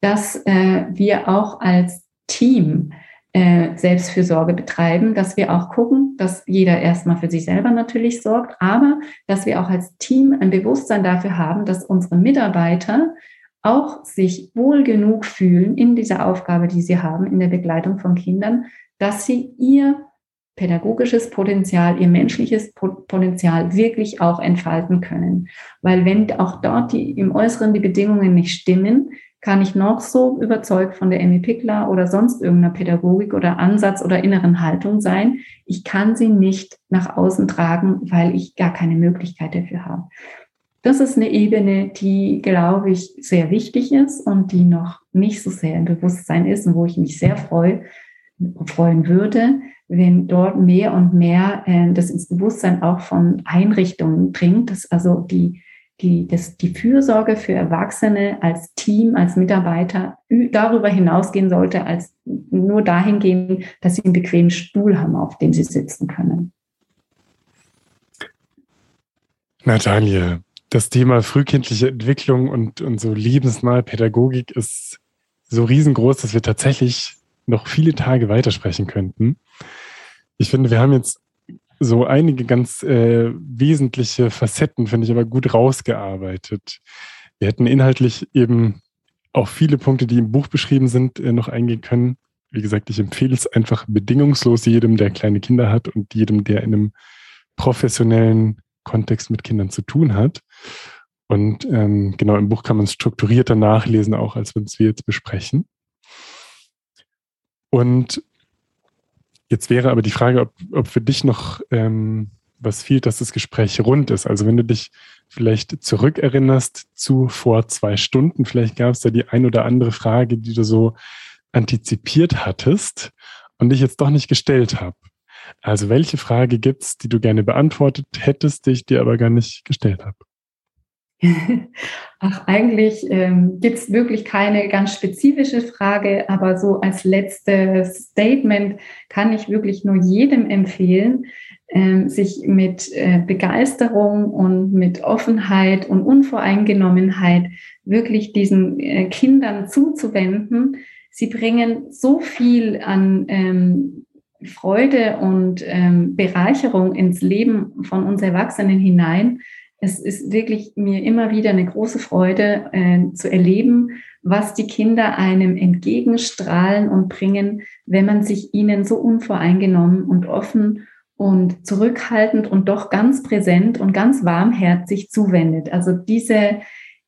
dass äh, wir auch als Team äh, Selbstfürsorge betreiben, dass wir auch gucken, dass jeder erstmal für sich selber natürlich sorgt, aber dass wir auch als Team ein Bewusstsein dafür haben, dass unsere Mitarbeiter auch sich wohl genug fühlen in dieser Aufgabe, die sie haben, in der Begleitung von Kindern, dass sie ihr pädagogisches Potenzial, ihr menschliches Potenzial wirklich auch entfalten können. Weil wenn auch dort die im Äußeren die Bedingungen nicht stimmen, kann ich noch so überzeugt von der Emmy Pickler oder sonst irgendeiner Pädagogik oder Ansatz oder inneren Haltung sein. Ich kann sie nicht nach außen tragen, weil ich gar keine Möglichkeit dafür habe. Das ist eine Ebene, die, glaube ich, sehr wichtig ist und die noch nicht so sehr im Bewusstsein ist und wo ich mich sehr freue, freuen würde, wenn dort mehr und mehr äh, das ins Bewusstsein auch von Einrichtungen dringt, dass also die, die, das, die Fürsorge für Erwachsene als Team, als Mitarbeiter darüber hinausgehen sollte, als nur dahin gehen, dass sie einen bequemen Stuhl haben, auf dem sie sitzen können. Natalie, das Thema frühkindliche Entwicklung und, und so lebensnahe Pädagogik ist so riesengroß, dass wir tatsächlich noch viele Tage weitersprechen könnten. Ich finde, wir haben jetzt so einige ganz äh, wesentliche Facetten, finde ich, aber gut rausgearbeitet. Wir hätten inhaltlich eben auf viele Punkte, die im Buch beschrieben sind, äh, noch eingehen können. Wie gesagt, ich empfehle es einfach bedingungslos jedem, der kleine Kinder hat und jedem, der in einem professionellen Kontext mit Kindern zu tun hat. Und ähm, genau im Buch kann man es strukturierter nachlesen, auch als wenn wir jetzt besprechen. Und jetzt wäre aber die Frage, ob, ob für dich noch ähm, was fehlt, dass das Gespräch rund ist. Also wenn du dich vielleicht zurückerinnerst zu vor zwei Stunden, vielleicht gab es da die ein oder andere Frage, die du so antizipiert hattest und ich jetzt doch nicht gestellt habe. Also welche Frage gibt es, die du gerne beantwortet hättest, die ich dir aber gar nicht gestellt habe? Ach, eigentlich ähm, gibt es wirklich keine ganz spezifische Frage, aber so als letztes Statement kann ich wirklich nur jedem empfehlen, ähm, sich mit äh, Begeisterung und mit Offenheit und Unvoreingenommenheit wirklich diesen äh, Kindern zuzuwenden. Sie bringen so viel an ähm, Freude und ähm, Bereicherung ins Leben von uns Erwachsenen hinein. Es ist wirklich mir immer wieder eine große Freude äh, zu erleben, was die Kinder einem entgegenstrahlen und bringen, wenn man sich ihnen so unvoreingenommen und offen und zurückhaltend und doch ganz präsent und ganz warmherzig zuwendet. Also diese,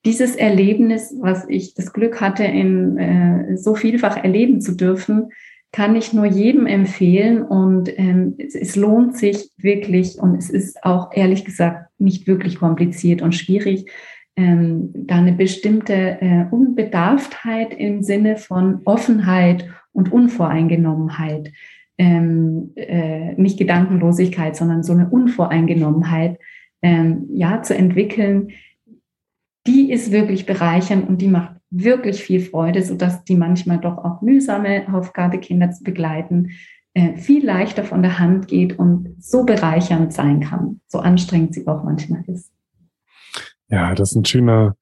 dieses Erlebnis, was ich das Glück hatte, in äh, so vielfach erleben zu dürfen, kann ich nur jedem empfehlen und ähm, es, es, lohnt sich wirklich und es ist auch ehrlich gesagt nicht wirklich kompliziert und schwierig, ähm, da eine bestimmte äh, Unbedarftheit im Sinne von Offenheit und Unvoreingenommenheit, ähm, äh, nicht Gedankenlosigkeit, sondern so eine Unvoreingenommenheit, ähm, ja, zu entwickeln, die ist wirklich bereichernd und die macht wirklich viel Freude, sodass die manchmal doch auch mühsame Aufgabe, Kinder zu begleiten, äh, viel leichter von der Hand geht und so bereichernd sein kann, so anstrengend sie auch manchmal ist. Ja, das ist ein schöner,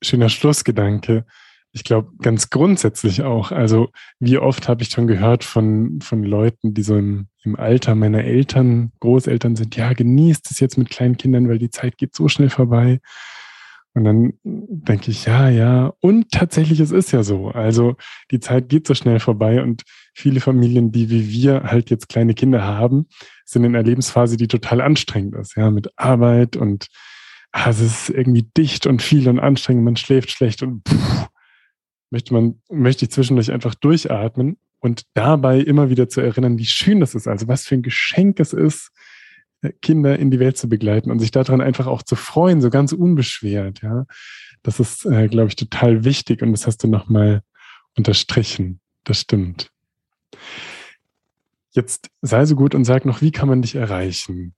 schöner Schlussgedanke. Ich glaube, ganz grundsätzlich auch. Also, wie oft habe ich schon gehört von, von Leuten, die so im, im Alter meiner Eltern, Großeltern sind, ja, genießt es jetzt mit kleinen Kindern, weil die Zeit geht so schnell vorbei. Und dann denke ich, ja, ja. Und tatsächlich, es ist ja so. Also die Zeit geht so schnell vorbei und viele Familien, die wie wir halt jetzt kleine Kinder haben, sind in einer Lebensphase, die total anstrengend ist, ja, mit Arbeit und ah, es ist irgendwie dicht und viel und anstrengend, man schläft schlecht und pff, möchte man, möchte ich zwischendurch einfach durchatmen und dabei immer wieder zu erinnern, wie schön das ist, also was für ein Geschenk es ist, Kinder in die Welt zu begleiten und sich daran einfach auch zu freuen, so ganz unbeschwert, ja. Das ist, äh, glaube ich, total wichtig und das hast du nochmal unterstrichen. Das stimmt. Jetzt sei so gut und sag noch, wie kann man dich erreichen?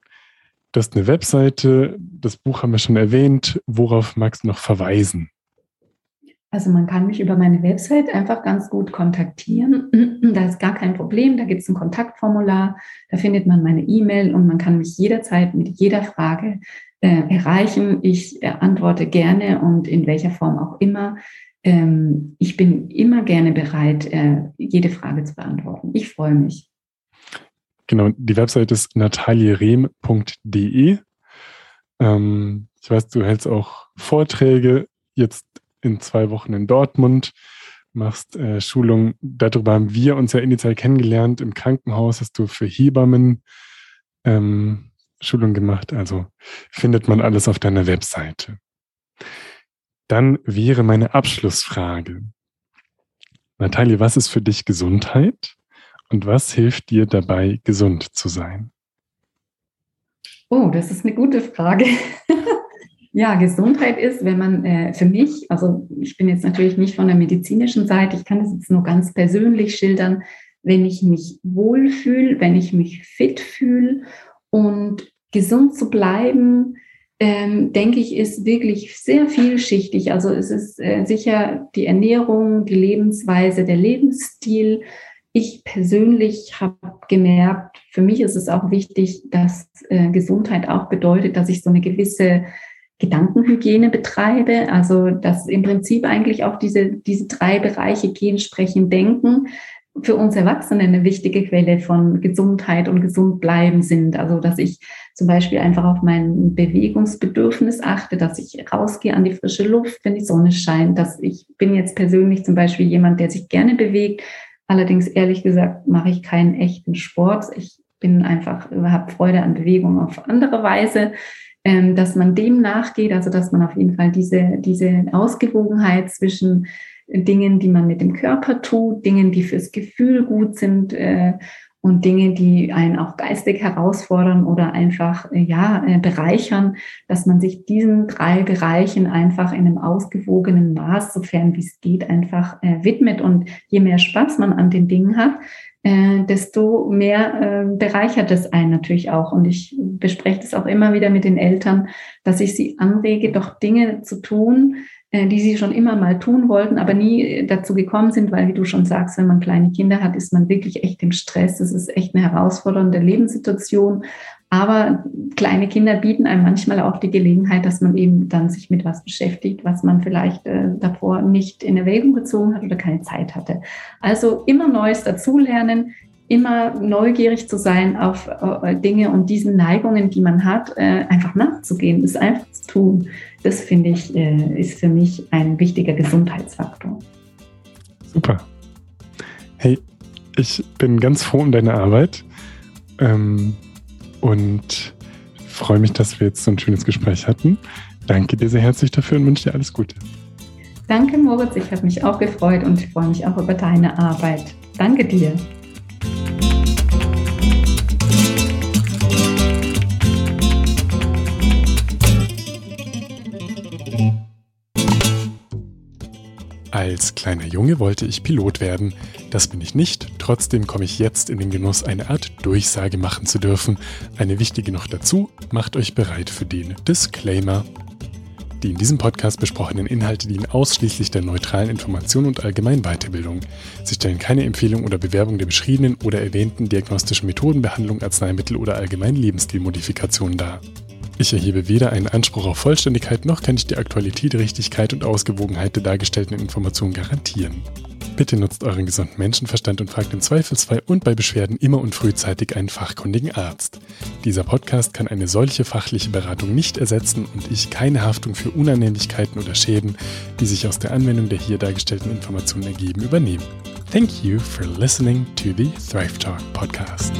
Du hast eine Webseite, das Buch haben wir schon erwähnt. Worauf magst du noch verweisen? Also man kann mich über meine Website einfach ganz gut kontaktieren. Da ist gar kein Problem. Da gibt es ein Kontaktformular. Da findet man meine E-Mail und man kann mich jederzeit mit jeder Frage äh, erreichen. Ich äh, antworte gerne und in welcher Form auch immer. Ähm, ich bin immer gerne bereit, äh, jede Frage zu beantworten. Ich freue mich. Genau, die Website ist natalierehm.de. Ähm, ich weiß, du hältst auch Vorträge. Jetzt in zwei Wochen in Dortmund, machst äh, Schulung. Darüber haben wir uns ja initial kennengelernt. Im Krankenhaus hast du für Hebammen ähm, Schulung gemacht. Also findet man alles auf deiner Webseite. Dann wäre meine Abschlussfrage. Natalie, was ist für dich Gesundheit und was hilft dir dabei, gesund zu sein? Oh, das ist eine gute Frage. Ja, Gesundheit ist, wenn man äh, für mich, also ich bin jetzt natürlich nicht von der medizinischen Seite, ich kann das jetzt nur ganz persönlich schildern, wenn ich mich wohlfühle, wenn ich mich fit fühle und gesund zu bleiben, ähm, denke ich, ist wirklich sehr vielschichtig. Also es ist äh, sicher die Ernährung, die Lebensweise, der Lebensstil. Ich persönlich habe gemerkt, für mich ist es auch wichtig, dass äh, Gesundheit auch bedeutet, dass ich so eine gewisse Gedankenhygiene betreibe. Also dass im Prinzip eigentlich auch diese, diese drei Bereiche gehen, sprechen, denken für uns Erwachsene eine wichtige Quelle von Gesundheit und gesund bleiben sind. Also, dass ich zum Beispiel einfach auf mein Bewegungsbedürfnis achte, dass ich rausgehe an die frische Luft, wenn die Sonne scheint, dass ich bin jetzt persönlich zum Beispiel jemand, der sich gerne bewegt. Allerdings, ehrlich gesagt, mache ich keinen echten Sport. Ich bin einfach, habe Freude an Bewegung auf andere Weise. Ähm, dass man dem nachgeht, also dass man auf jeden Fall diese, diese Ausgewogenheit zwischen Dingen, die man mit dem Körper tut, Dingen, die fürs Gefühl gut sind äh, und Dinge, die einen auch geistig herausfordern oder einfach äh, ja äh, bereichern, dass man sich diesen drei Bereichen einfach in einem ausgewogenen Maß, sofern wie es geht, einfach äh, widmet. Und je mehr Spaß man an den Dingen hat, äh, desto mehr äh, bereichert es einen natürlich auch. Und ich bespreche das auch immer wieder mit den Eltern, dass ich sie anrege, doch Dinge zu tun, äh, die sie schon immer mal tun wollten, aber nie dazu gekommen sind, weil, wie du schon sagst, wenn man kleine Kinder hat, ist man wirklich echt im Stress. Das ist echt eine herausfordernde Lebenssituation. Aber kleine Kinder bieten einem manchmal auch die Gelegenheit, dass man eben dann sich mit was beschäftigt, was man vielleicht äh, davor nicht in Erwägung gezogen hat oder keine Zeit hatte. Also immer Neues dazulernen, immer neugierig zu sein auf äh, Dinge und diesen Neigungen, die man hat, äh, einfach nachzugehen, es einfach zu tun. Das finde ich, äh, ist für mich ein wichtiger Gesundheitsfaktor. Super. Hey, ich bin ganz froh um deine Arbeit ähm, und freue mich, dass wir jetzt so ein schönes Gespräch hatten. Danke dir sehr herzlich dafür und wünsche dir alles Gute. Danke, Moritz. Ich habe mich auch gefreut und freue mich auch über deine Arbeit. Danke dir. Als kleiner Junge wollte ich Pilot werden. Das bin ich nicht. Trotzdem komme ich jetzt in den Genuss, eine Art Durchsage machen zu dürfen. Eine wichtige noch dazu, macht euch bereit für den Disclaimer. Die in diesem Podcast besprochenen Inhalte dienen ausschließlich der neutralen Information und allgemeinen Weiterbildung. Sie stellen keine Empfehlung oder Bewerbung der beschriebenen oder erwähnten diagnostischen Methoden, Behandlung, Arzneimittel oder allgemeinen Lebensstilmodifikationen dar. Ich erhebe weder einen Anspruch auf Vollständigkeit noch kann ich die Aktualität, Richtigkeit und Ausgewogenheit der dargestellten Informationen garantieren. Bitte nutzt euren gesunden Menschenverstand und fragt im Zweifelsfall und bei Beschwerden immer und frühzeitig einen fachkundigen Arzt. Dieser Podcast kann eine solche fachliche Beratung nicht ersetzen und ich keine Haftung für Unannehmlichkeiten oder Schäden, die sich aus der Anwendung der hier dargestellten Informationen ergeben, übernehmen. Thank you for listening to the Thrive Talk podcast.